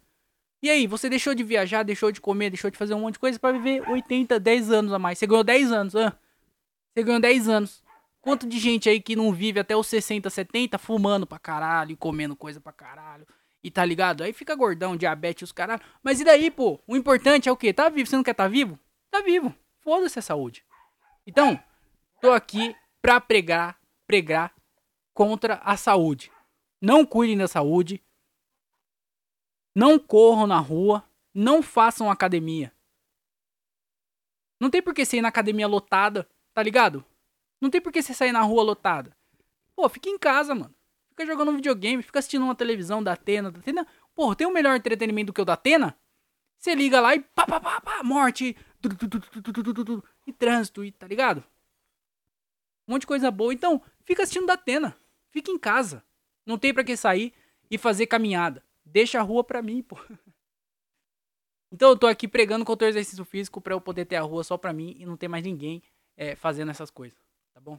E aí, você deixou de viajar, deixou de comer, deixou de fazer um monte de coisa para viver 80, 10 anos a mais. Você ganhou 10 anos, ah. Você ganhou 10 anos. Quanto de gente aí que não vive até os 60, 70 fumando pra caralho e comendo coisa pra caralho. E tá ligado? Aí fica gordão, diabetes, os caralho. Mas e daí, pô? O importante é o quê? Tá vivo? Você não quer tá vivo? Tá vivo. Foda-se a saúde. Então, tô aqui pra pregar, pregar contra a saúde. Não cuidem da saúde. Não corram na rua. Não façam academia. Não tem por que você ir na academia lotada, tá ligado? Não tem por que você sair na rua lotada. Pô, fica em casa, mano. Fica jogando um videogame, fica assistindo uma televisão da Atena. Da Atena. Porra, tem um melhor entretenimento do que o da Atena? Você liga lá e pá, pá, pá, pá, morte. E trânsito, e tá ligado? Um monte de coisa boa. Então, fica assistindo da Atena. Fica em casa. Não tem para que sair e fazer caminhada. Deixa a rua pra mim, pô. Então eu tô aqui pregando contra o exercício físico pra eu poder ter a rua só pra mim e não ter mais ninguém é, fazendo essas coisas, tá bom?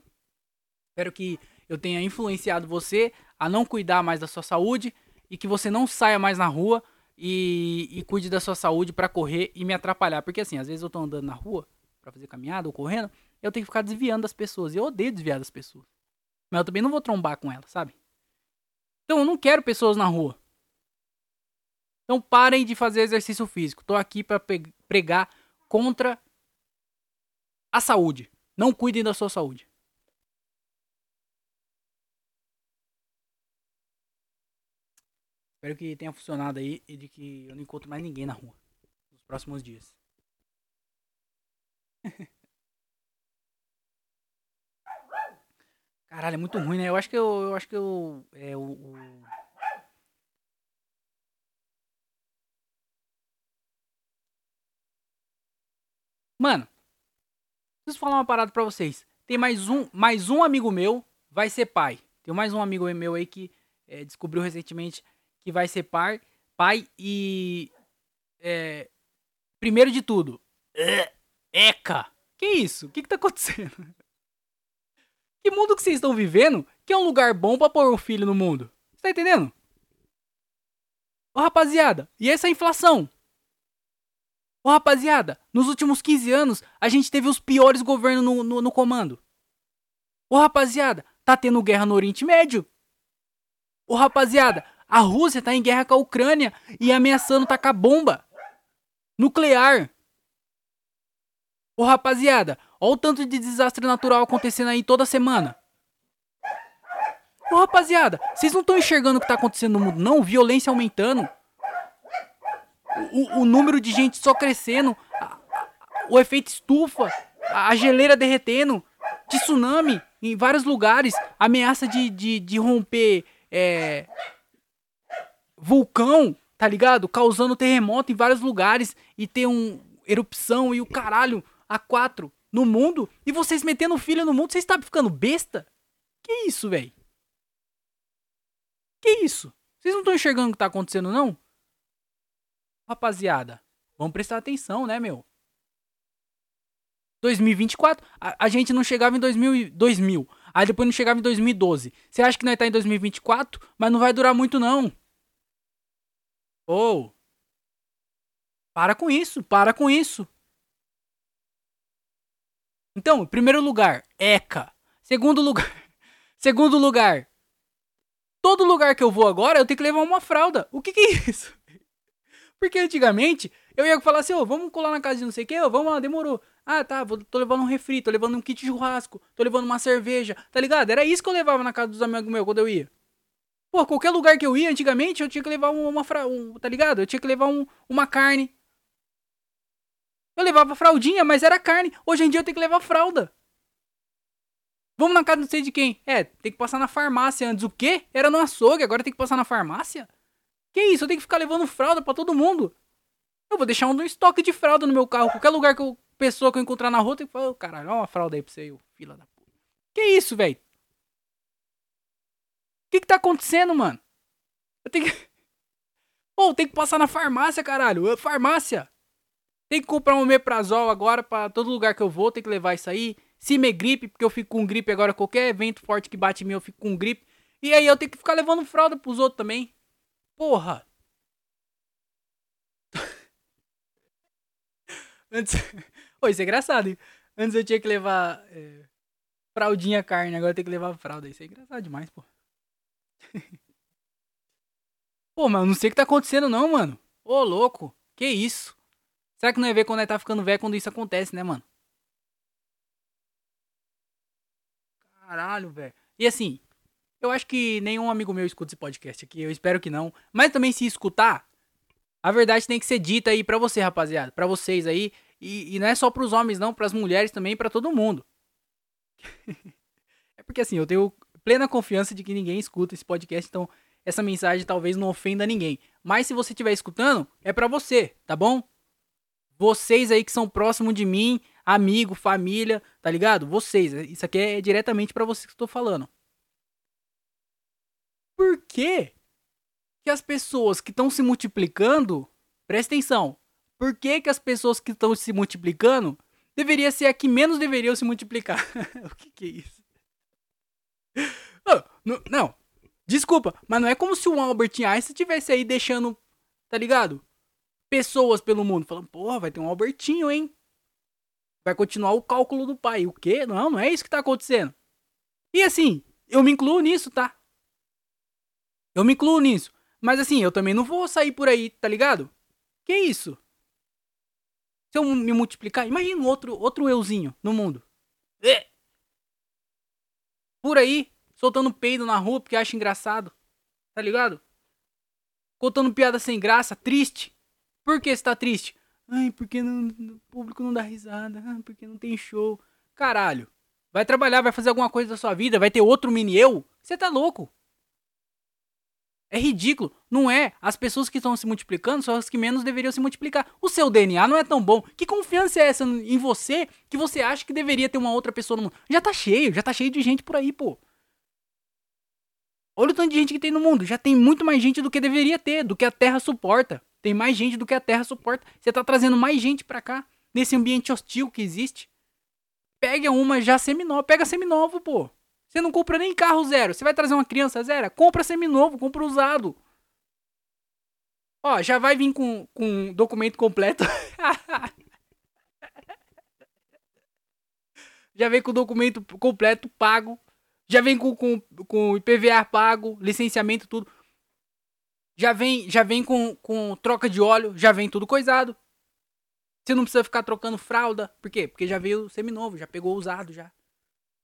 Espero que eu tenha influenciado você a não cuidar mais da sua saúde e que você não saia mais na rua e, e cuide da sua saúde para correr e me atrapalhar. Porque assim, às vezes eu tô andando na rua para fazer caminhada ou correndo, eu tenho que ficar desviando das pessoas. Eu odeio desviar das pessoas. Mas eu também não vou trombar com elas, sabe? Então eu não quero pessoas na rua. Então parem de fazer exercício físico. Tô aqui para pregar contra a saúde. Não cuidem da sua saúde. Espero que tenha funcionado aí e de que eu não encontro mais ninguém na rua nos próximos dias. Caralho, é muito ruim, né? Eu acho que eu, eu acho que eu é o, o... Mano, preciso falar uma parada pra vocês. Tem mais um, mais um amigo meu vai ser pai. Tem mais um amigo meu aí que é, descobriu recentemente que vai ser pai, pai e é, primeiro de tudo, é, Eca. Que isso? O que que tá acontecendo? Que mundo que vocês estão vivendo que é um lugar bom para pôr um filho no mundo? Você tá entendendo? Ô rapaziada, e essa inflação? Ô rapaziada, nos últimos 15 anos a gente teve os piores governos no, no, no comando. Ô rapaziada, tá tendo guerra no Oriente Médio. Ô rapaziada, a Rússia tá em guerra com a Ucrânia e ameaçando tacar bomba nuclear. Ô rapaziada, olha o tanto de desastre natural acontecendo aí toda semana. Ô rapaziada, vocês não estão enxergando o que tá acontecendo no mundo, não? Violência aumentando. O, o número de gente só crescendo. O efeito estufa. A, geleira derretendo. Tsunami em vários lugares. Ameaça de, de, de romper é, vulcão, tá ligado? Causando terremoto em vários lugares e ter um erupção e o caralho a quatro no mundo e vocês metendo filho no mundo, vocês estão ficando besta? Que isso, velho? Que isso? Vocês não estão enxergando o que tá acontecendo, não? Rapaziada, vamos prestar atenção, né, meu? 2024, a, a gente não chegava em 2000, 2000, aí depois não chegava em 2012. Você acha que nós tá em 2024? Mas não vai durar muito, não. Ou. Oh, para com isso, para com isso. Então, primeiro lugar, ECA. Segundo lugar, segundo lugar, todo lugar que eu vou agora eu tenho que levar uma fralda. O que, que é isso? Porque antigamente eu ia falar assim, ô, oh, vamos colar na casa de não sei o que, oh, vamos lá, demorou. Ah, tá, vou, tô levando um refri, tô levando um kit de churrasco, tô levando uma cerveja, tá ligado? Era isso que eu levava na casa dos amigos meus quando eu ia. Pô, qualquer lugar que eu ia antigamente, eu tinha que levar uma, fra... Um, tá ligado? Eu tinha que levar um, uma carne. Eu levava fraldinha, mas era carne. Hoje em dia eu tenho que levar fralda. Vamos na casa não sei de quem. É, tem que passar na farmácia antes. O quê? Era no açougue, agora tem que passar na farmácia? Que isso? Eu tenho que ficar levando fralda para todo mundo. Eu vou deixar um estoque de fralda no meu carro. Qualquer lugar que eu, pessoa que eu encontrar na rua, tem que falar, oh, caralho, olha uma fralda aí pra você, fila da puta. Que isso, velho? O que que tá acontecendo, mano? Eu tenho que... Pô, tem que passar na farmácia, caralho. Farmácia. Tem que comprar um meprazol agora para todo lugar que eu vou, tem que levar isso aí. Se me gripe, porque eu fico com gripe agora, qualquer evento forte que bate em mim, eu fico com gripe. E aí eu tenho que ficar levando fralda pros outros também. Porra. Antes. Ô, isso é engraçado, hein? Antes eu tinha que levar é, fraldinha carne, agora eu tenho que levar fralda. Isso é engraçado demais, pô. pô, mas eu não sei o que tá acontecendo, não, mano. Ô, louco. Que isso? Será que não é ver quando ele tá ficando velho quando isso acontece, né, mano? Caralho, velho. E assim, eu acho que nenhum amigo meu escuta esse podcast aqui. Eu espero que não. Mas também se escutar, a verdade tem que ser dita aí pra você, rapaziada. Pra vocês aí. E, e não é só pros homens, não. Pras mulheres também, para todo mundo. é porque assim, eu tenho plena confiança de que ninguém escuta esse podcast. Então, essa mensagem talvez não ofenda ninguém. Mas se você estiver escutando, é para você, tá bom? Vocês aí que são próximos de mim, amigo, família, tá ligado? Vocês, isso aqui é diretamente para vocês que eu tô falando. Por que que as pessoas que estão se multiplicando, presta atenção, por que que as pessoas que estão se multiplicando deveria ser a que menos deveriam se multiplicar? o que que é isso? Não, não, desculpa, mas não é como se o Albert Einstein estivesse aí deixando, tá ligado? pessoas pelo mundo falando, porra, vai ter um Albertinho, hein? Vai continuar o cálculo do pai. O quê? Não, não é isso que tá acontecendo. E assim, eu me incluo nisso, tá? Eu me incluo nisso. Mas assim, eu também não vou sair por aí, tá ligado? Que isso? Se eu me multiplicar, imagina outro, outro euzinho no mundo. É. Por aí, soltando peido na rua porque acha engraçado. Tá ligado? Contando piada sem graça, triste. Por que você tá triste? Ai, porque não, o público não dá risada. Porque não tem show. Caralho. Vai trabalhar, vai fazer alguma coisa da sua vida, vai ter outro mini eu? Você tá louco. É ridículo. Não é. As pessoas que estão se multiplicando são as que menos deveriam se multiplicar. O seu DNA não é tão bom. Que confiança é essa em você que você acha que deveria ter uma outra pessoa no mundo? Já tá cheio, já tá cheio de gente por aí, pô. Olha o tanto de gente que tem no mundo. Já tem muito mais gente do que deveria ter, do que a Terra suporta. Tem mais gente do que a Terra suporta. Você tá trazendo mais gente para cá, nesse ambiente hostil que existe. Pega uma já seminova, pega seminovo, pô. Você não compra nem carro zero. Você vai trazer uma criança zero? Compra seminovo, compra usado. Ó, já vai vir com, com documento completo. já vem com documento completo pago. Já vem com, com, com IPVA pago, licenciamento, tudo já vem, já vem com, com troca de óleo, já vem tudo coisado. Você não precisa ficar trocando fralda. Por quê? Porque já veio seminovo, já pegou usado já.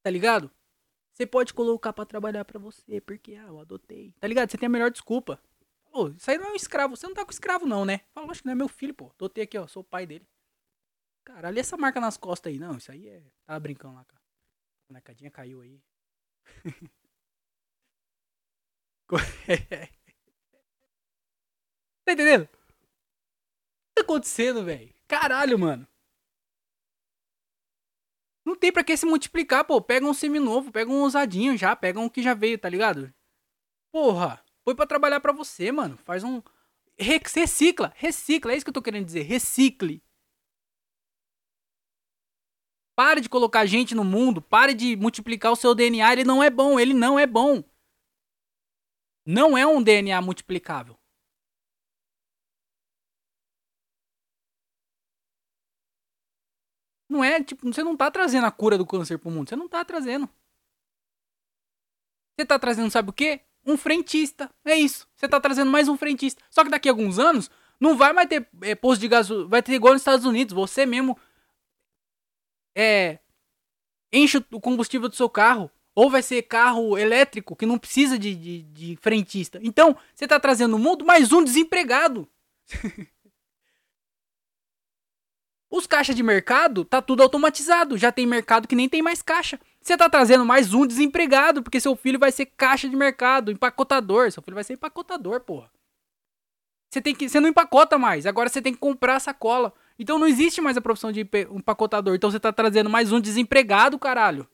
Tá ligado? Você pode colocar para trabalhar para você, porque ah, eu adotei. Tá ligado? Você tem a melhor desculpa. Pô, isso aí não é um escravo. Você não tá com escravo não, né? Fala, acho que não é meu filho, pô. Adotei aqui, ó, sou o pai dele. Caralho, essa marca nas costas aí? Não, isso aí é... Tava brincando lá, cara. A necadinha caiu aí. Tá entendendo? O que tá acontecendo, velho? Caralho, mano. Não tem pra que se multiplicar, pô. Pega um seminovo, pega um ousadinho já, pega um que já veio, tá ligado? Porra, foi pra trabalhar pra você, mano. Faz um. Recicla, recicla, é isso que eu tô querendo dizer. Recicle. Pare de colocar gente no mundo, pare de multiplicar o seu DNA. Ele não é bom, ele não é bom. Não é um DNA multiplicável. Não é, tipo, você não tá trazendo a cura do câncer pro mundo. Você não tá trazendo. Você tá trazendo, sabe o quê? Um frentista. É isso. Você tá trazendo mais um frentista. Só que daqui a alguns anos, não vai mais ter é, posto de gasolina. Vai ter igual nos Estados Unidos. Você mesmo. É. Enche o combustível do seu carro. Ou vai ser carro elétrico que não precisa de, de, de frentista. Então, você tá trazendo no mundo mais um desempregado. Os caixas de mercado tá tudo automatizado. Já tem mercado que nem tem mais caixa. Você tá trazendo mais um desempregado, porque seu filho vai ser caixa de mercado, empacotador. Seu filho vai ser empacotador, porra. Você tem que, você não empacota mais. Agora você tem que comprar sacola. Então não existe mais a profissão de empacotador. Então você tá trazendo mais um desempregado, caralho.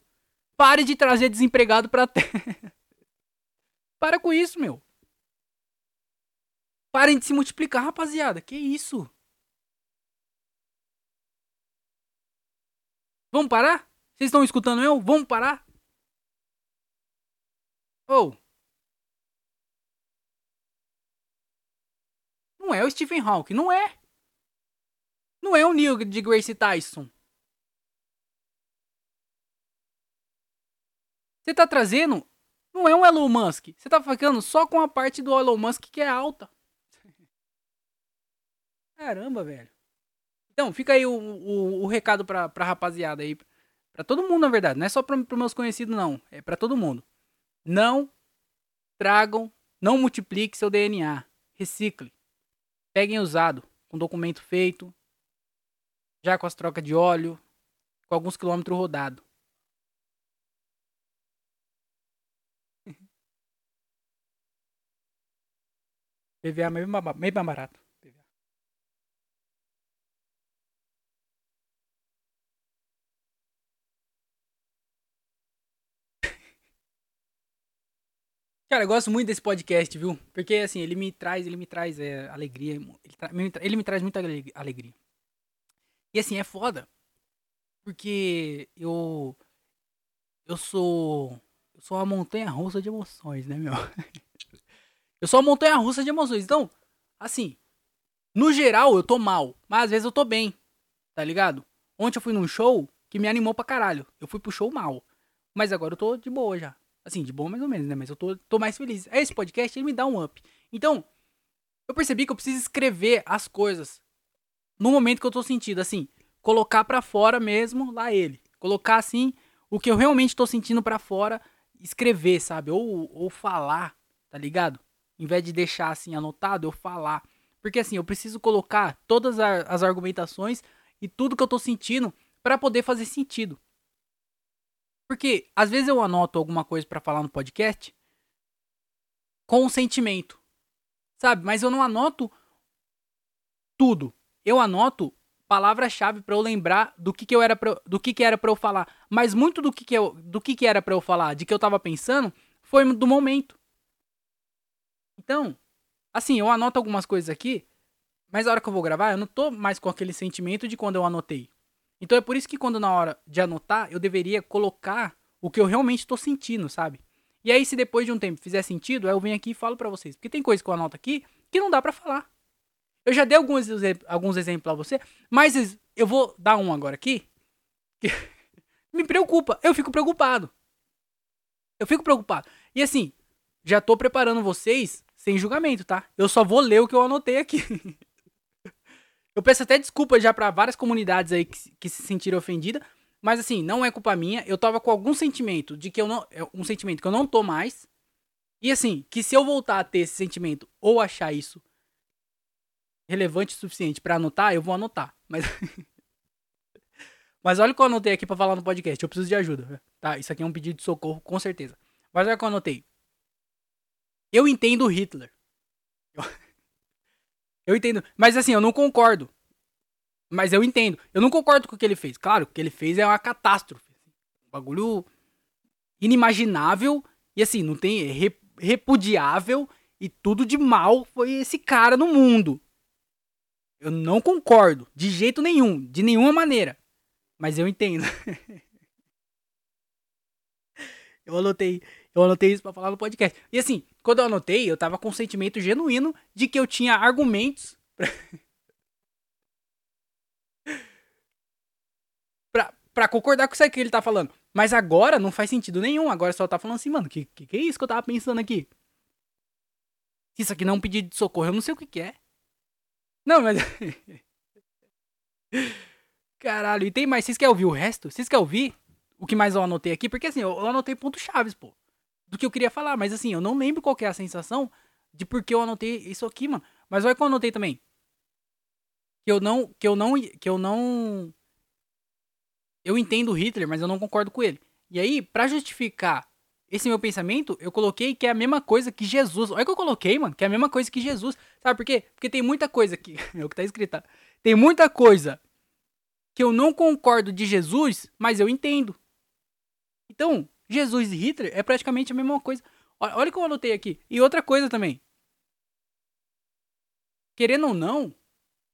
Pare de trazer desempregado pra terra. Para com isso, meu. Parem de se multiplicar, rapaziada. Que isso? Vamos parar? Vocês estão escutando eu? Vamos parar? Ou. Oh. Não é o Stephen Hawking, não é. Não é o Neil de Grace Tyson. Você tá trazendo. Não é um Elon Musk. Você tá ficando só com a parte do Elon Musk que é alta. Caramba, velho. Então, fica aí o, o, o recado pra, pra rapaziada aí. Pra todo mundo, na verdade. Não é só pros meus conhecidos, não. É pra todo mundo. Não tragam, não multiplique seu DNA. Recicle. Peguem usado, com documento feito, já com as trocas de óleo, com alguns quilômetros rodados. PVA meio mais barato. Cara, eu gosto muito desse podcast, viu? Porque assim, ele me traz, ele me traz é, alegria, ele, tra ele me traz muita alegria. E assim, é foda. Porque eu eu sou eu sou uma montanha russa de emoções, né, meu? Eu sou uma montanha russa de emoções. Então, assim, no geral eu tô mal, mas às vezes eu tô bem, tá ligado? Ontem eu fui num show que me animou pra caralho. Eu fui pro show mal. Mas agora eu tô de boa já. Assim, de boa mais ou menos, né? Mas eu tô, tô mais feliz. Esse podcast, ele me dá um up. Então, eu percebi que eu preciso escrever as coisas no momento que eu tô sentindo. Assim, colocar pra fora mesmo lá ele. Colocar, assim, o que eu realmente tô sentindo pra fora. Escrever, sabe? Ou, ou falar, tá ligado? Em vez de deixar assim anotado, eu falar. Porque assim, eu preciso colocar todas as argumentações e tudo que eu tô sentindo para poder fazer sentido. Porque às vezes eu anoto alguma coisa para falar no podcast com um sentimento. Sabe? Mas eu não anoto tudo. Eu anoto palavra-chave para eu lembrar do que, que eu era pra, do que, que era para eu falar. Mas muito do que, que eu, do que, que era para eu falar, de que eu tava pensando, foi do momento. Então, assim, eu anoto algumas coisas aqui, mas a hora que eu vou gravar, eu não tô mais com aquele sentimento de quando eu anotei. Então é por isso que quando na hora de anotar, eu deveria colocar o que eu realmente tô sentindo, sabe? E aí se depois de um tempo fizer sentido, aí eu venho aqui e falo para vocês. Porque tem coisa que eu anoto aqui que não dá para falar. Eu já dei alguns, alguns exemplos pra você, mas eu vou dar um agora aqui. Que me preocupa. Eu fico preocupado. Eu fico preocupado. E assim, já tô preparando vocês sem julgamento, tá? Eu só vou ler o que eu anotei aqui. eu peço até desculpa já para várias comunidades aí que, que se sentiram ofendidas, mas assim, não é culpa minha. Eu tava com algum sentimento de que eu não. É, um sentimento que eu não tô mais. E assim, que se eu voltar a ter esse sentimento ou achar isso relevante o suficiente para anotar, eu vou anotar. Mas. Mas olha o que eu anotei aqui para falar no podcast. Eu preciso de ajuda. Tá? Isso aqui é um pedido de socorro, com certeza. Mas olha o que eu anotei. Eu entendo Hitler. Eu, eu entendo. Mas assim, eu não concordo. Mas eu entendo. Eu não concordo com o que ele fez. Claro, o que ele fez é uma catástrofe. Um bagulho inimaginável. E assim, não tem. É repudiável. E tudo de mal foi esse cara no mundo. Eu não concordo. De jeito nenhum. De nenhuma maneira. Mas eu entendo. eu anotei. Eu anotei isso pra falar no podcast. E assim, quando eu anotei, eu tava com um sentimento genuíno de que eu tinha argumentos pra, pra, pra concordar com isso que ele tá falando. Mas agora não faz sentido nenhum. Agora só tá falando assim, mano, que, que, que é isso que eu tava pensando aqui? Isso aqui não é um pedido de socorro, eu não sei o que, que é. Não, mas. Caralho, e tem mais. Vocês querem ouvir o resto? Vocês querem ouvir o que mais eu anotei aqui? Porque assim, eu anotei pontos chaves, pô do que eu queria falar, mas assim, eu não lembro qual é a sensação de porque eu anotei isso aqui, mano. Mas olha que eu anotei também. Que eu não, que eu não, que eu não eu entendo Hitler, mas eu não concordo com ele. E aí, para justificar esse meu pensamento, eu coloquei que é a mesma coisa que Jesus. Olha que eu coloquei, mano, que é a mesma coisa que Jesus. Sabe por quê? Porque tem muita coisa que é o que tá escrito. Tá? Tem muita coisa que eu não concordo de Jesus, mas eu entendo. Então, Jesus e Hitler é praticamente a mesma coisa. Olha o que eu anotei aqui. E outra coisa também. querendo ou não,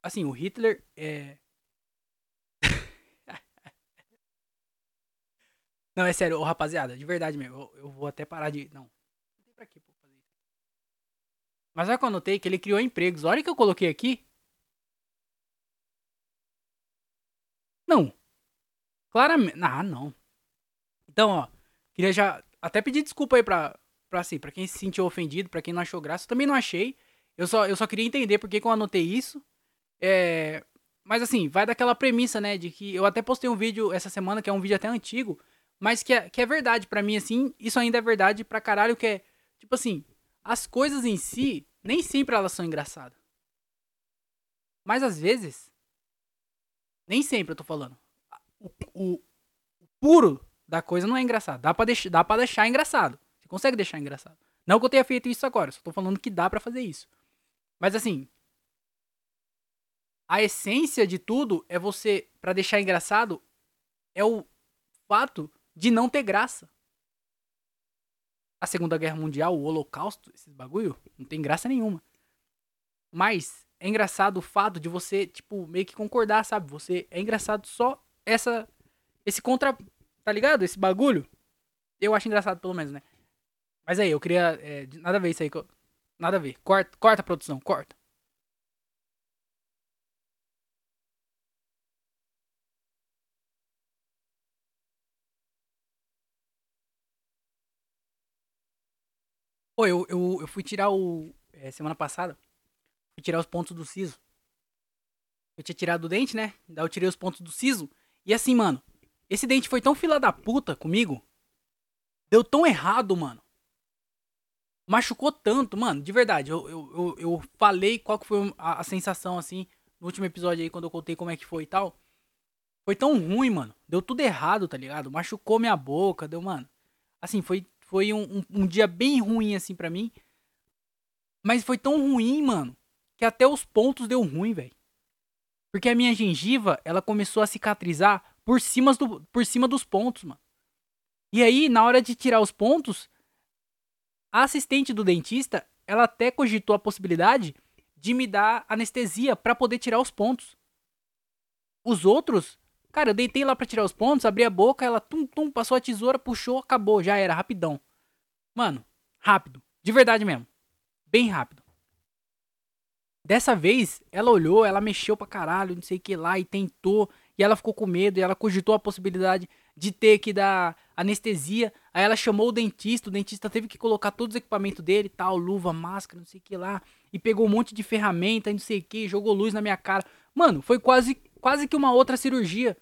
assim, o Hitler é. não, é sério, rapaziada, de verdade mesmo. Eu, eu vou até parar de. Não. Pra pô. Mas olha que eu anotei que ele criou empregos. Olha que eu coloquei aqui. Não. Claramente. Ah, não. Então, ó. Queria já até pedir desculpa aí pra, pra, assim, pra quem se sentiu ofendido, pra quem não achou graça. Eu também não achei. Eu só, eu só queria entender por que, que eu anotei isso. É, mas assim, vai daquela premissa, né? De que eu até postei um vídeo essa semana, que é um vídeo até antigo, mas que é, que é verdade para mim, assim. Isso ainda é verdade pra caralho, que é, tipo assim, as coisas em si, nem sempre elas são engraçadas. Mas às vezes, nem sempre eu tô falando. O, o, o puro da coisa não é engraçado. Dá pra, deix, dá pra deixar engraçado. Você consegue deixar engraçado. Não que eu tenha feito isso agora, só tô falando que dá para fazer isso. Mas assim, a essência de tudo é você, para deixar engraçado, é o fato de não ter graça. A Segunda Guerra Mundial, o Holocausto, esses bagulho, não tem graça nenhuma. Mas é engraçado o fato de você, tipo, meio que concordar, sabe? Você é engraçado só essa esse contra, tá ligado? Esse bagulho. Eu acho engraçado pelo menos, né? Mas aí, eu queria é, nada a ver isso aí, nada a ver. Corta, corta a produção, corta. Pô, eu, eu, eu fui tirar o. É, semana passada. Fui tirar os pontos do siso. Eu tinha tirado o dente, né? Daí eu tirei os pontos do siso. E assim, mano. Esse dente foi tão fila da puta comigo. Deu tão errado, mano. Machucou tanto, mano. De verdade. Eu, eu, eu, eu falei qual que foi a, a sensação, assim. No último episódio aí, quando eu contei como é que foi e tal. Foi tão ruim, mano. Deu tudo errado, tá ligado? Machucou minha boca, deu, mano. Assim, foi foi um, um, um dia bem ruim, assim, para mim. Mas foi tão ruim, mano, que até os pontos deu ruim, velho. Porque a minha gengiva, ela começou a cicatrizar por cima, do, por cima dos pontos, mano. E aí, na hora de tirar os pontos, a assistente do dentista, ela até cogitou a possibilidade de me dar anestesia para poder tirar os pontos. Os outros Cara, eu deitei lá pra tirar os pontos, abri a boca, ela tum tum, passou a tesoura, puxou, acabou, já era, rapidão. Mano, rápido. De verdade mesmo. Bem rápido. Dessa vez, ela olhou, ela mexeu pra caralho, não sei o que lá, e tentou, e ela ficou com medo, e ela cogitou a possibilidade de ter que dar anestesia. Aí ela chamou o dentista, o dentista teve que colocar todos os equipamentos dele, tal, luva, máscara, não sei o que lá, e pegou um monte de ferramenta, não sei o que, jogou luz na minha cara. Mano, foi quase, quase que uma outra cirurgia.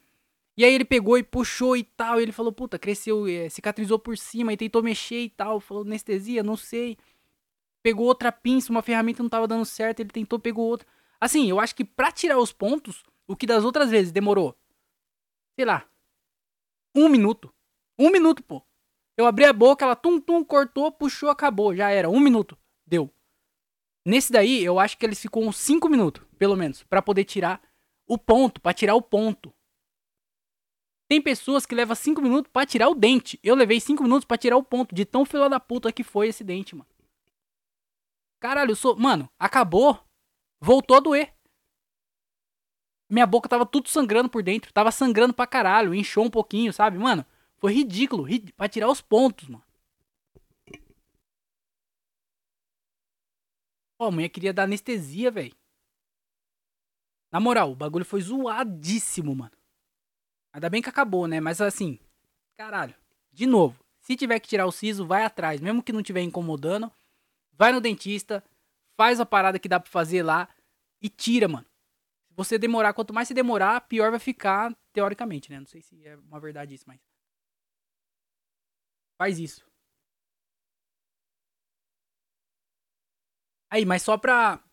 E aí ele pegou e puxou e tal. E ele falou, puta, cresceu, é, cicatrizou por cima e tentou mexer e tal. Falou, anestesia, não sei. Pegou outra pinça, uma ferramenta não tava dando certo, ele tentou, pegou outra. Assim, eu acho que pra tirar os pontos, o que das outras vezes demorou, sei lá, um minuto. Um minuto, pô. Eu abri a boca, ela tum tum, cortou, puxou, acabou. Já era, um minuto. Deu. Nesse daí, eu acho que eles ficou uns 5 minutos, pelo menos, para poder tirar o ponto, para tirar o ponto. Tem pessoas que levam 5 minutos para tirar o dente. Eu levei 5 minutos para tirar o ponto. De tão fila da puta que foi esse dente, mano. Caralho, eu sou. Mano, acabou. Voltou a doer. Minha boca tava tudo sangrando por dentro. Tava sangrando pra caralho. Inchou um pouquinho, sabe? Mano, foi ridículo. Rid... Pra tirar os pontos, mano. Ó, a mulher queria dar anestesia, velho. Na moral, o bagulho foi zoadíssimo, mano. Ainda bem que acabou, né? Mas assim, caralho, de novo, se tiver que tirar o siso, vai atrás, mesmo que não estiver incomodando, vai no dentista, faz a parada que dá pra fazer lá e tira, mano. Se você demorar, quanto mais você demorar, pior vai ficar, teoricamente, né? Não sei se é uma verdade isso, mas. Faz isso. Aí, mas só pra.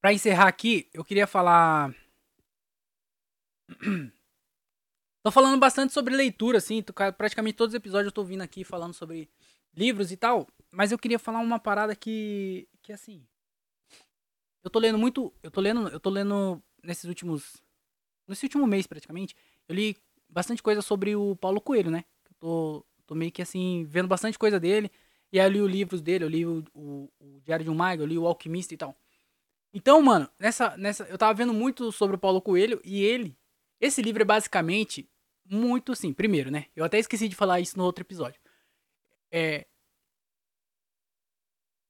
Pra encerrar aqui, eu queria falar tô falando bastante sobre leitura, assim. Praticamente todos os episódios eu tô vindo aqui falando sobre livros e tal. Mas eu queria falar uma parada que. Que assim. Eu tô lendo muito. Eu tô lendo. Eu tô lendo nesses últimos. Nesse último mês, praticamente. Eu li bastante coisa sobre o Paulo Coelho, né? Eu tô, tô meio que assim, vendo bastante coisa dele. E aí eu li os livros dele, eu li o, o, o Diário de um Mago, eu li o Alquimista e tal. Então, mano, nessa, nessa. Eu tava vendo muito sobre o Paulo Coelho e ele. Esse livro é basicamente muito assim. Primeiro, né? Eu até esqueci de falar isso no outro episódio. É.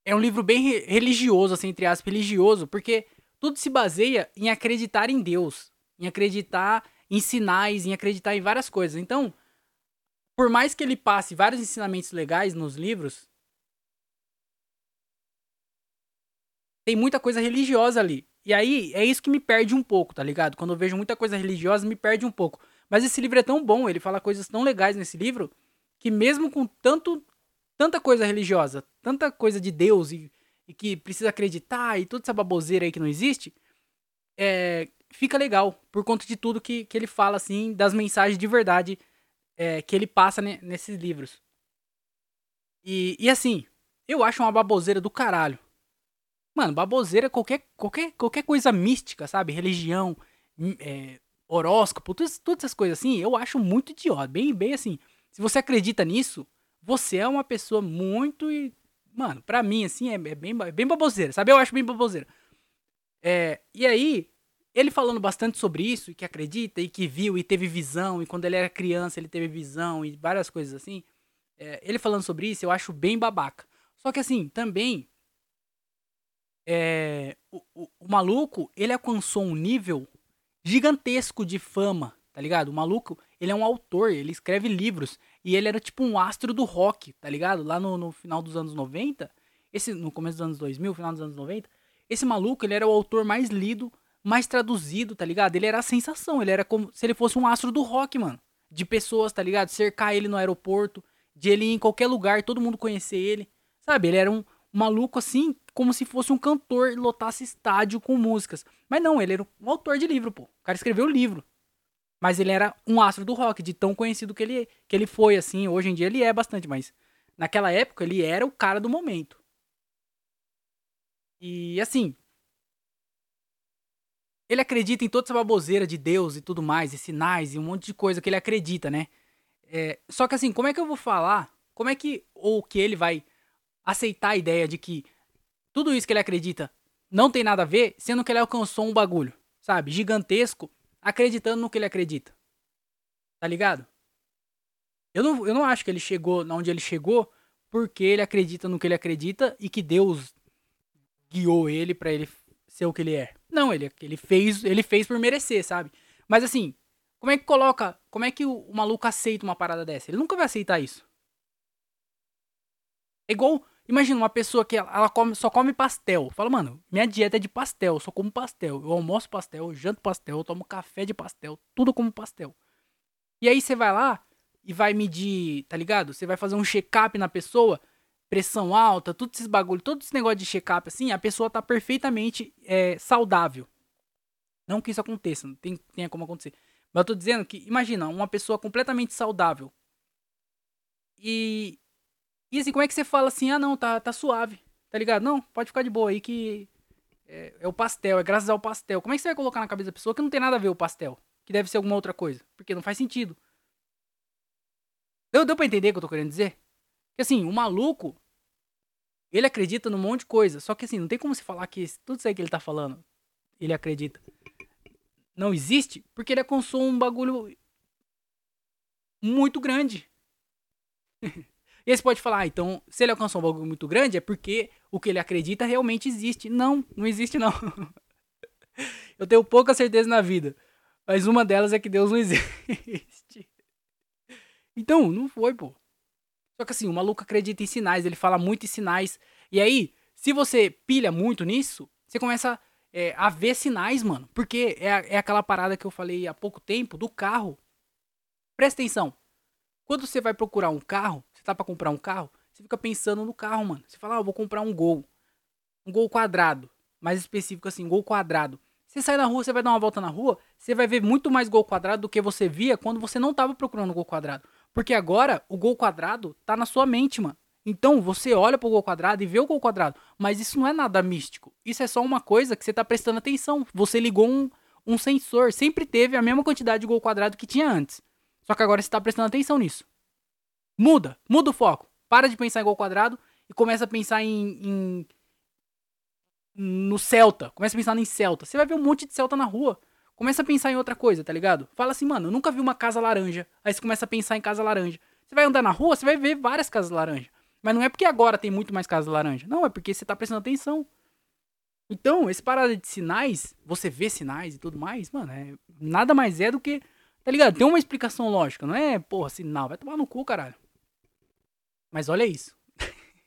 É um livro bem re- religioso, assim, entre aspas, religioso, porque tudo se baseia em acreditar em Deus, em acreditar em sinais, em acreditar em várias coisas. Então, por mais que ele passe vários ensinamentos legais nos livros, tem muita coisa religiosa ali. E aí, é isso que me perde um pouco, tá ligado? Quando eu vejo muita coisa religiosa, me perde um pouco. Mas esse livro é tão bom, ele fala coisas tão legais nesse livro, que mesmo com tanto tanta coisa religiosa, tanta coisa de Deus e, e que precisa acreditar e toda essa baboseira aí que não existe, é, fica legal por conta de tudo que, que ele fala, assim, das mensagens de verdade é, que ele passa ne- nesses livros. E, e assim, eu acho uma baboseira do caralho. Mano, baboseira qualquer, qualquer, qualquer coisa mística, sabe? Religião, é, horóscopo, todas, todas essas coisas assim, eu acho muito idiota. Bem, bem assim. Se você acredita nisso, você é uma pessoa muito. e- Mano, pra mim, assim, é, é bem, é bem baboseira, sabe? Eu acho bem baboseira. É, e aí, ele falando bastante sobre isso, e que acredita, e que viu, e teve visão, e quando ele era criança ele teve visão, e várias coisas assim. É, ele falando sobre isso, eu acho bem babaca. Só que assim, também. É, o, o, o maluco, ele alcançou um nível gigantesco de fama, tá ligado? O maluco, ele é um autor, ele escreve livros. E ele era tipo um astro do rock, tá ligado? Lá no, no final dos anos 90, esse, no começo dos anos 2000, final dos anos 90, esse maluco, ele era o autor mais lido, mais traduzido, tá ligado? Ele era a sensação, ele era como se ele fosse um astro do rock, mano. De pessoas, tá ligado? Cercar ele no aeroporto, de ele ir em qualquer lugar, todo mundo conhecer ele. Sabe? Ele era um maluco assim, como se fosse um cantor e lotasse estádio com músicas. Mas não, ele era um autor de livro, pô. O cara escreveu livro. Mas ele era um astro do rock, de tão conhecido que ele, que ele foi, assim. Hoje em dia ele é bastante, mas naquela época ele era o cara do momento. E assim. Ele acredita em toda essa baboseira de Deus e tudo mais, e sinais e um monte de coisa que ele acredita, né? É, só que assim, como é que eu vou falar? Como é que. Ou que ele vai aceitar a ideia de que tudo isso que ele acredita não tem nada a ver, sendo que ele alcançou um bagulho, sabe? Gigantesco, acreditando no que ele acredita. Tá ligado? Eu não, eu não acho que ele chegou onde ele chegou porque ele acredita no que ele acredita e que Deus guiou ele pra ele ser o que ele é. Não, ele, ele fez ele fez por merecer, sabe? Mas assim, como é que coloca, como é que o, o maluco aceita uma parada dessa? Ele nunca vai aceitar isso. É igual, imagina uma pessoa que ela, come, só come pastel. Fala, mano, minha dieta é de pastel, eu só como pastel. Eu almoço pastel, eu janto pastel, eu tomo café de pastel, tudo como pastel. E aí você vai lá e vai medir, tá ligado? Você vai fazer um check-up na pessoa, pressão alta, tudo esses bagulho, todo esse negócio de check-up assim, a pessoa tá perfeitamente é, saudável. Não que isso aconteça, não tem, tenha como acontecer. Mas eu tô dizendo que, imagina, uma pessoa completamente saudável. E. E assim, como é que você fala assim, ah não, tá, tá suave, tá ligado? Não, pode ficar de boa aí que. É, é o pastel, é graças ao pastel. Como é que você vai colocar na cabeça da pessoa que não tem nada a ver o pastel? Que deve ser alguma outra coisa? Porque não faz sentido. Deu, deu pra entender o que eu tô querendo dizer? Que assim, o maluco, ele acredita num monte de coisa. Só que assim, não tem como se falar que tudo isso aí que ele tá falando, ele acredita. Não existe, porque ele alcançou um bagulho muito grande. e aí você pode falar, ah, então, se ele alcançou um bagulho muito grande, é porque o que ele acredita realmente existe. Não, não existe não. Eu tenho pouca certeza na vida. Mas uma delas é que Deus não existe. Então, não foi, pô. Só que assim, o maluco acredita em sinais, ele fala muito em sinais. E aí, se você pilha muito nisso, você começa é, a ver sinais, mano. Porque é, é aquela parada que eu falei há pouco tempo do carro. Presta atenção. Quando você vai procurar um carro, você tá pra comprar um carro, você fica pensando no carro, mano. Você fala, ah, eu vou comprar um gol. Um gol quadrado. Mais específico assim, gol quadrado. Você sai na rua, você vai dar uma volta na rua, você vai ver muito mais gol quadrado do que você via quando você não tava procurando gol quadrado. Porque agora o gol quadrado tá na sua mente, mano. Então você olha pro gol quadrado e vê o gol quadrado. Mas isso não é nada místico. Isso é só uma coisa que você tá prestando atenção. Você ligou um, um sensor. Sempre teve a mesma quantidade de gol quadrado que tinha antes. Só que agora você tá prestando atenção nisso. Muda, muda o foco. Para de pensar em gol quadrado e começa a pensar em, em no Celta. Começa a pensar em Celta. Você vai ver um monte de Celta na rua. Começa a pensar em outra coisa, tá ligado? Fala assim, mano, eu nunca vi uma casa laranja. Aí você começa a pensar em casa laranja. Você vai andar na rua, você vai ver várias casas laranja. Mas não é porque agora tem muito mais casas laranja. Não, é porque você tá prestando atenção. Então, esse parada de sinais, você vê sinais e tudo mais, mano, é, nada mais é do que. Tá ligado? Tem uma explicação lógica, não é, porra, sinal. Vai tomar no cu, caralho. Mas olha isso.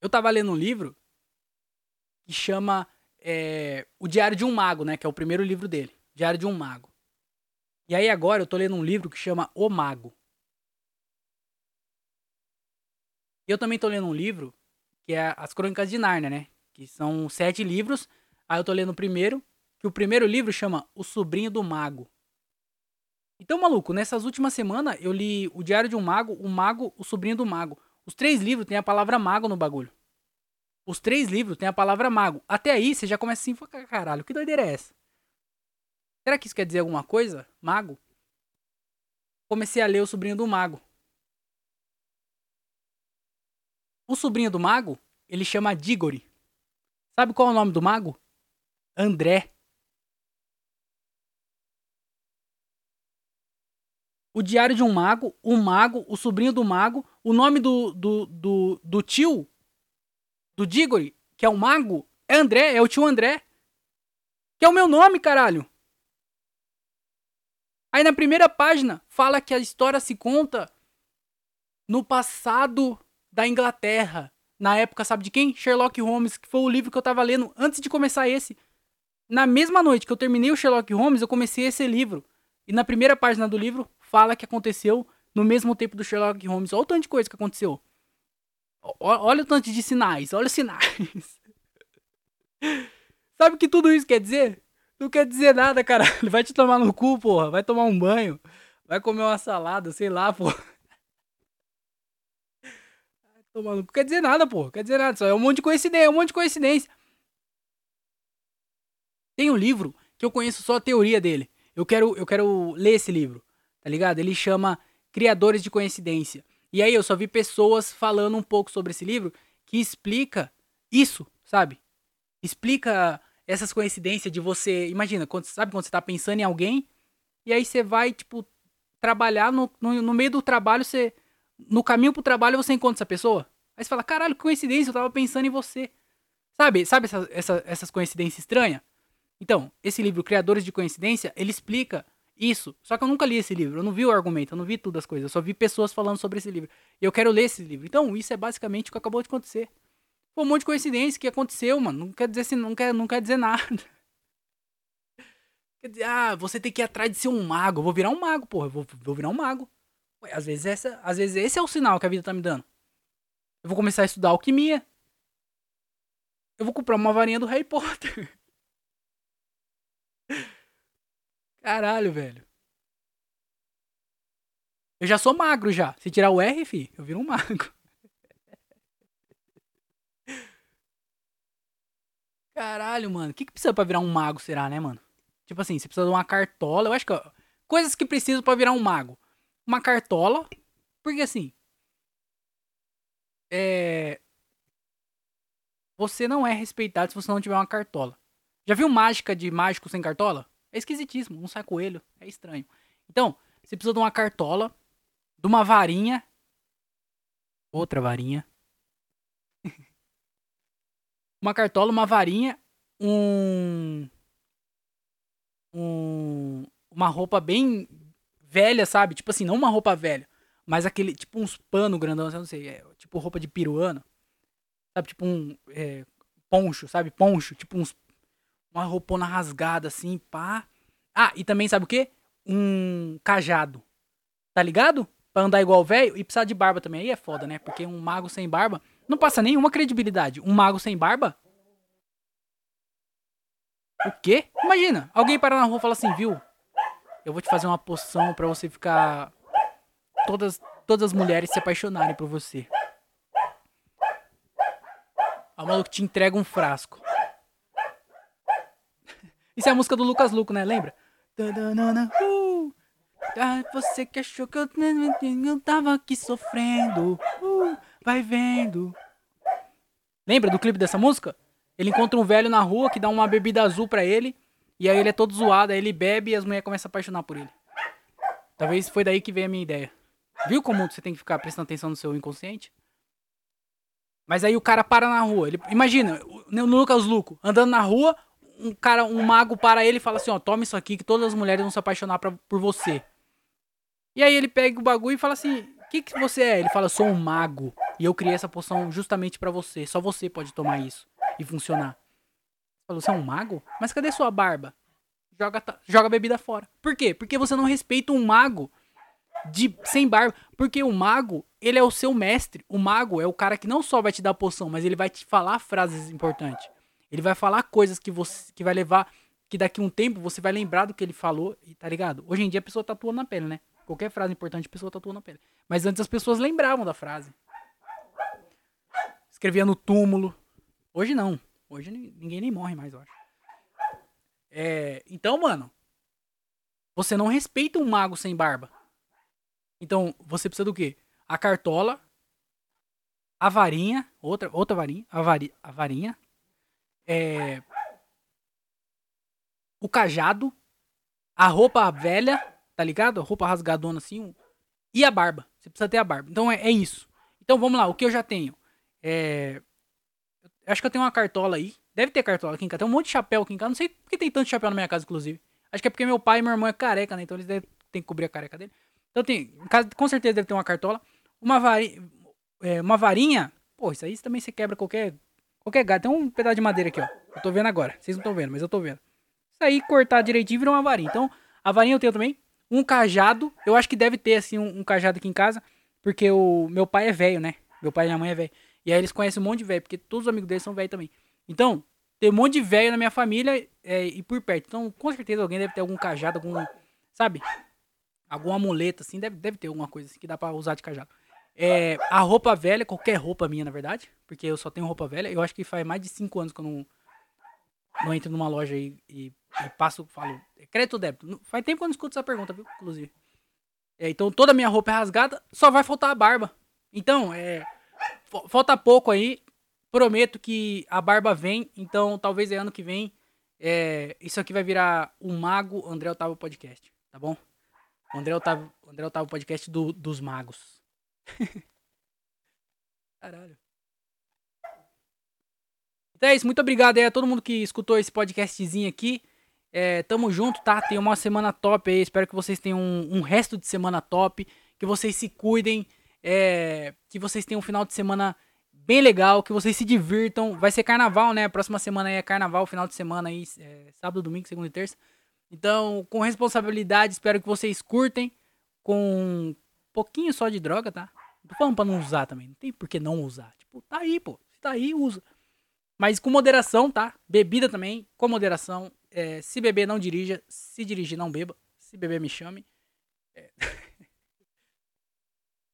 Eu tava lendo um livro que chama é, O Diário de um Mago, né? Que é o primeiro livro dele. Diário de um Mago. E aí agora eu tô lendo um livro que chama O Mago. E eu também tô lendo um livro que é As Crônicas de Nárnia, né? Que são sete livros. Aí eu tô lendo o primeiro, que o primeiro livro chama O Sobrinho do Mago. Então, maluco, nessas últimas semanas eu li O Diário de um Mago, O Mago, O Sobrinho do Mago. Os três livros têm a palavra mago no bagulho. Os três livros têm a palavra mago. Até aí você já começa assim, caralho, que doideira é essa? Será que isso quer dizer alguma coisa? Mago? Comecei a ler O Sobrinho do Mago. O sobrinho do mago, ele chama Diggory. Sabe qual é o nome do mago? André. O Diário de um Mago, o Mago, o Sobrinho do Mago, o nome do, do, do, do tio, do Diggory, que é o Mago, é André, é o tio André. Que é o meu nome, caralho. Aí na primeira página fala que a história se conta no passado da Inglaterra. Na época, sabe de quem? Sherlock Holmes, que foi o livro que eu tava lendo antes de começar esse. Na mesma noite que eu terminei o Sherlock Holmes, eu comecei esse livro. E na primeira página do livro fala que aconteceu no mesmo tempo do Sherlock Holmes. Olha o tanto de coisa que aconteceu. Olha o tanto de sinais, olha os sinais. Sabe o que tudo isso quer dizer? Não quer dizer nada, cara. Vai te tomar no cu, porra. Vai tomar um banho. Vai comer uma salada, sei lá, porra. Não quer dizer nada, porra. Quer dizer nada. Só é um monte de coincidência, é um monte de coincidência. Tem um livro que eu conheço só a teoria dele. Eu quero, eu quero ler esse livro, tá ligado? Ele chama Criadores de Coincidência. E aí eu só vi pessoas falando um pouco sobre esse livro que explica isso, sabe? Explica essas coincidências de você. Imagina, quando, sabe quando você tá pensando em alguém e aí você vai, tipo, trabalhar no, no, no meio do trabalho, você. No caminho pro trabalho você encontra essa pessoa. Aí você fala, caralho, que coincidência, eu tava pensando em você. Sabe, sabe essa, essa, essas coincidências estranhas? Então, esse livro, Criadores de Coincidência, ele explica isso. Só que eu nunca li esse livro, eu não vi o argumento, eu não vi tudo as coisas, eu só vi pessoas falando sobre esse livro. E eu quero ler esse livro. Então, isso é basicamente o que acabou de acontecer. Foi um monte de coincidência que aconteceu, mano. Não quer dizer, não quer, não quer dizer nada. Quer dizer, ah, você tem que ir atrás de ser um mago. Eu vou virar um mago, porra. Eu vou, vou virar um mago. Ué, às vezes, essa, às vezes esse é o sinal que a vida tá me dando. Eu vou começar a estudar alquimia. Eu vou comprar uma varinha do Harry Potter. Caralho, velho. Eu já sou magro já. Se tirar o R, fi, eu viro um mago. Caralho, mano. O que, que precisa pra virar um mago, será, né, mano? Tipo assim, você precisa de uma cartola. Eu acho que. Coisas que precisam para virar um mago. Uma cartola. Porque assim. É. Você não é respeitado se você não tiver uma cartola. Já viu mágica de mágico sem cartola? É esquisitíssimo, não sai coelho, é estranho. Então, você precisa de uma cartola, de uma varinha, outra varinha, uma cartola, uma varinha, um, um, uma roupa bem velha, sabe? Tipo assim, não uma roupa velha, mas aquele, tipo uns pano grandão, não sei, é, tipo roupa de peruano, sabe? Tipo um é, poncho, sabe? Poncho, tipo uns uma roupona rasgada assim, pá. Ah, e também sabe o quê? Um cajado. Tá ligado? Pra andar igual velho e precisar de barba também. Aí é foda, né? Porque um mago sem barba não passa nenhuma credibilidade. Um mago sem barba? O quê? Imagina, alguém para na rua e fala assim, viu? Eu vou te fazer uma poção para você ficar. Todas, todas as mulheres se apaixonarem por você. O maluco te entrega um frasco. Isso é a música do Lucas Luco, né? Lembra? Uh, você que achou que eu, eu tava aqui sofrendo. Uh, vai vendo. Lembra do clipe dessa música? Ele encontra um velho na rua que dá uma bebida azul pra ele. E aí ele é todo zoado, aí ele bebe e as mulheres começam a apaixonar por ele. Talvez foi daí que veio a minha ideia. Viu como você tem que ficar prestando atenção no seu inconsciente? Mas aí o cara para na rua. Ele, imagina, no Lucas Luco, andando na rua, um cara, um mago para ele e fala assim, ó, toma isso aqui que todas as mulheres vão se apaixonar pra, por você. E aí ele pega o bagulho e fala assim, o que, que você é? Ele fala, sou um mago. E eu criei essa poção justamente para você. Só você pode tomar isso e funcionar. Falou, você é um mago? Mas cadê sua barba? Joga, joga a bebida fora. Por quê? Porque você não respeita um mago de sem barba. Porque o mago, ele é o seu mestre. O mago é o cara que não só vai te dar poção, mas ele vai te falar frases importantes. Ele vai falar coisas que você que vai levar que daqui um tempo você vai lembrar do que ele falou, e tá ligado? Hoje em dia a pessoa tatua na pele, né? Qualquer frase importante a pessoa tatua na pele. Mas antes as pessoas lembravam da frase. Escrevia no túmulo. Hoje não. Hoje ninguém nem morre mais, eu acho. É, então, mano, você não respeita um mago sem barba. Então, você precisa do quê? A cartola, a varinha, outra, outra varinha, a, vari, a varinha, é, o cajado, a roupa velha, tá ligado? A roupa rasgadona assim, e a barba. Você precisa ter a barba. Então é, é isso. Então vamos lá, o que eu já tenho? É, acho que eu tenho uma cartola aí. Deve ter cartola aqui em casa. Tem um monte de chapéu aqui em casa. Não sei por que tem tanto chapéu na minha casa, inclusive. Acho que é porque meu pai e meu irmão é careca, né? Então eles ter que cobrir a careca dele. Então tem, em casa, com certeza deve ter uma cartola. Uma, vari, é, uma varinha. Pô, isso aí também você quebra qualquer, qualquer gato. Tem um pedaço de madeira aqui, ó. Eu tô vendo agora. Vocês não estão vendo, mas eu tô vendo. Isso aí, cortar direitinho, vira uma varinha. Então, a varinha eu tenho também. Um cajado. Eu acho que deve ter, assim, um, um cajado aqui em casa. Porque o meu pai é velho, né? Meu pai e minha mãe é velho. E aí eles conhecem um monte de velho, porque todos os amigos deles são velhos também. Então, tem um monte de velho na minha família é, e por perto. Então, com certeza alguém deve ter algum cajado, algum. Sabe? Algum amuleto, assim, deve, deve ter alguma coisa assim que dá pra usar de cajado. É, a roupa velha, qualquer roupa minha, na verdade, porque eu só tenho roupa velha. Eu acho que faz mais de 5 anos que eu não, não entro numa loja e, e, e passo, falo, é crédito ou débito? Faz tempo que eu não escuto essa pergunta, viu? Inclusive. É, então toda a minha roupa é rasgada, só vai faltar a barba. Então, é. Falta pouco aí. Prometo que a barba vem, então talvez é ano que vem. É, isso aqui vai virar o Mago André Otávio Podcast, tá bom? O André Otávio, André Otávio Podcast do, dos magos. Caralho. Então é isso, muito obrigado aí a todo mundo que escutou esse podcastzinho aqui. É, tamo junto, tá? Tem uma semana top aí. Espero que vocês tenham um, um resto de semana top. Que vocês se cuidem. É, que vocês tenham um final de semana bem legal. Que vocês se divirtam. Vai ser carnaval, né? Próxima semana aí é carnaval, final de semana aí. É, sábado, domingo, segunda e terça. Então, com responsabilidade, espero que vocês curtem. Com pouquinho só de droga, tá? Não tô falando pra não usar também. Não tem por que não usar. Tipo, tá aí, pô. Se tá aí, usa. Mas com moderação, tá? Bebida também, com moderação. É, se beber, não dirija. Se dirigir, não beba. Se beber, me chame. É...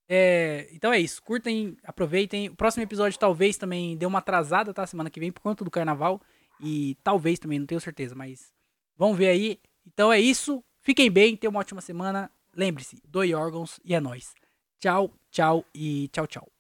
é... então é isso. Curtem, aproveitem. O próximo episódio talvez também dê uma atrasada, tá? Semana que vem, por conta do carnaval. E talvez também, não tenho certeza, mas vamos ver aí. Então é isso. Fiquem bem, tenham uma ótima semana. Lembre-se, doe órgãos e é nóis. Tchau, tchau e tchau, tchau.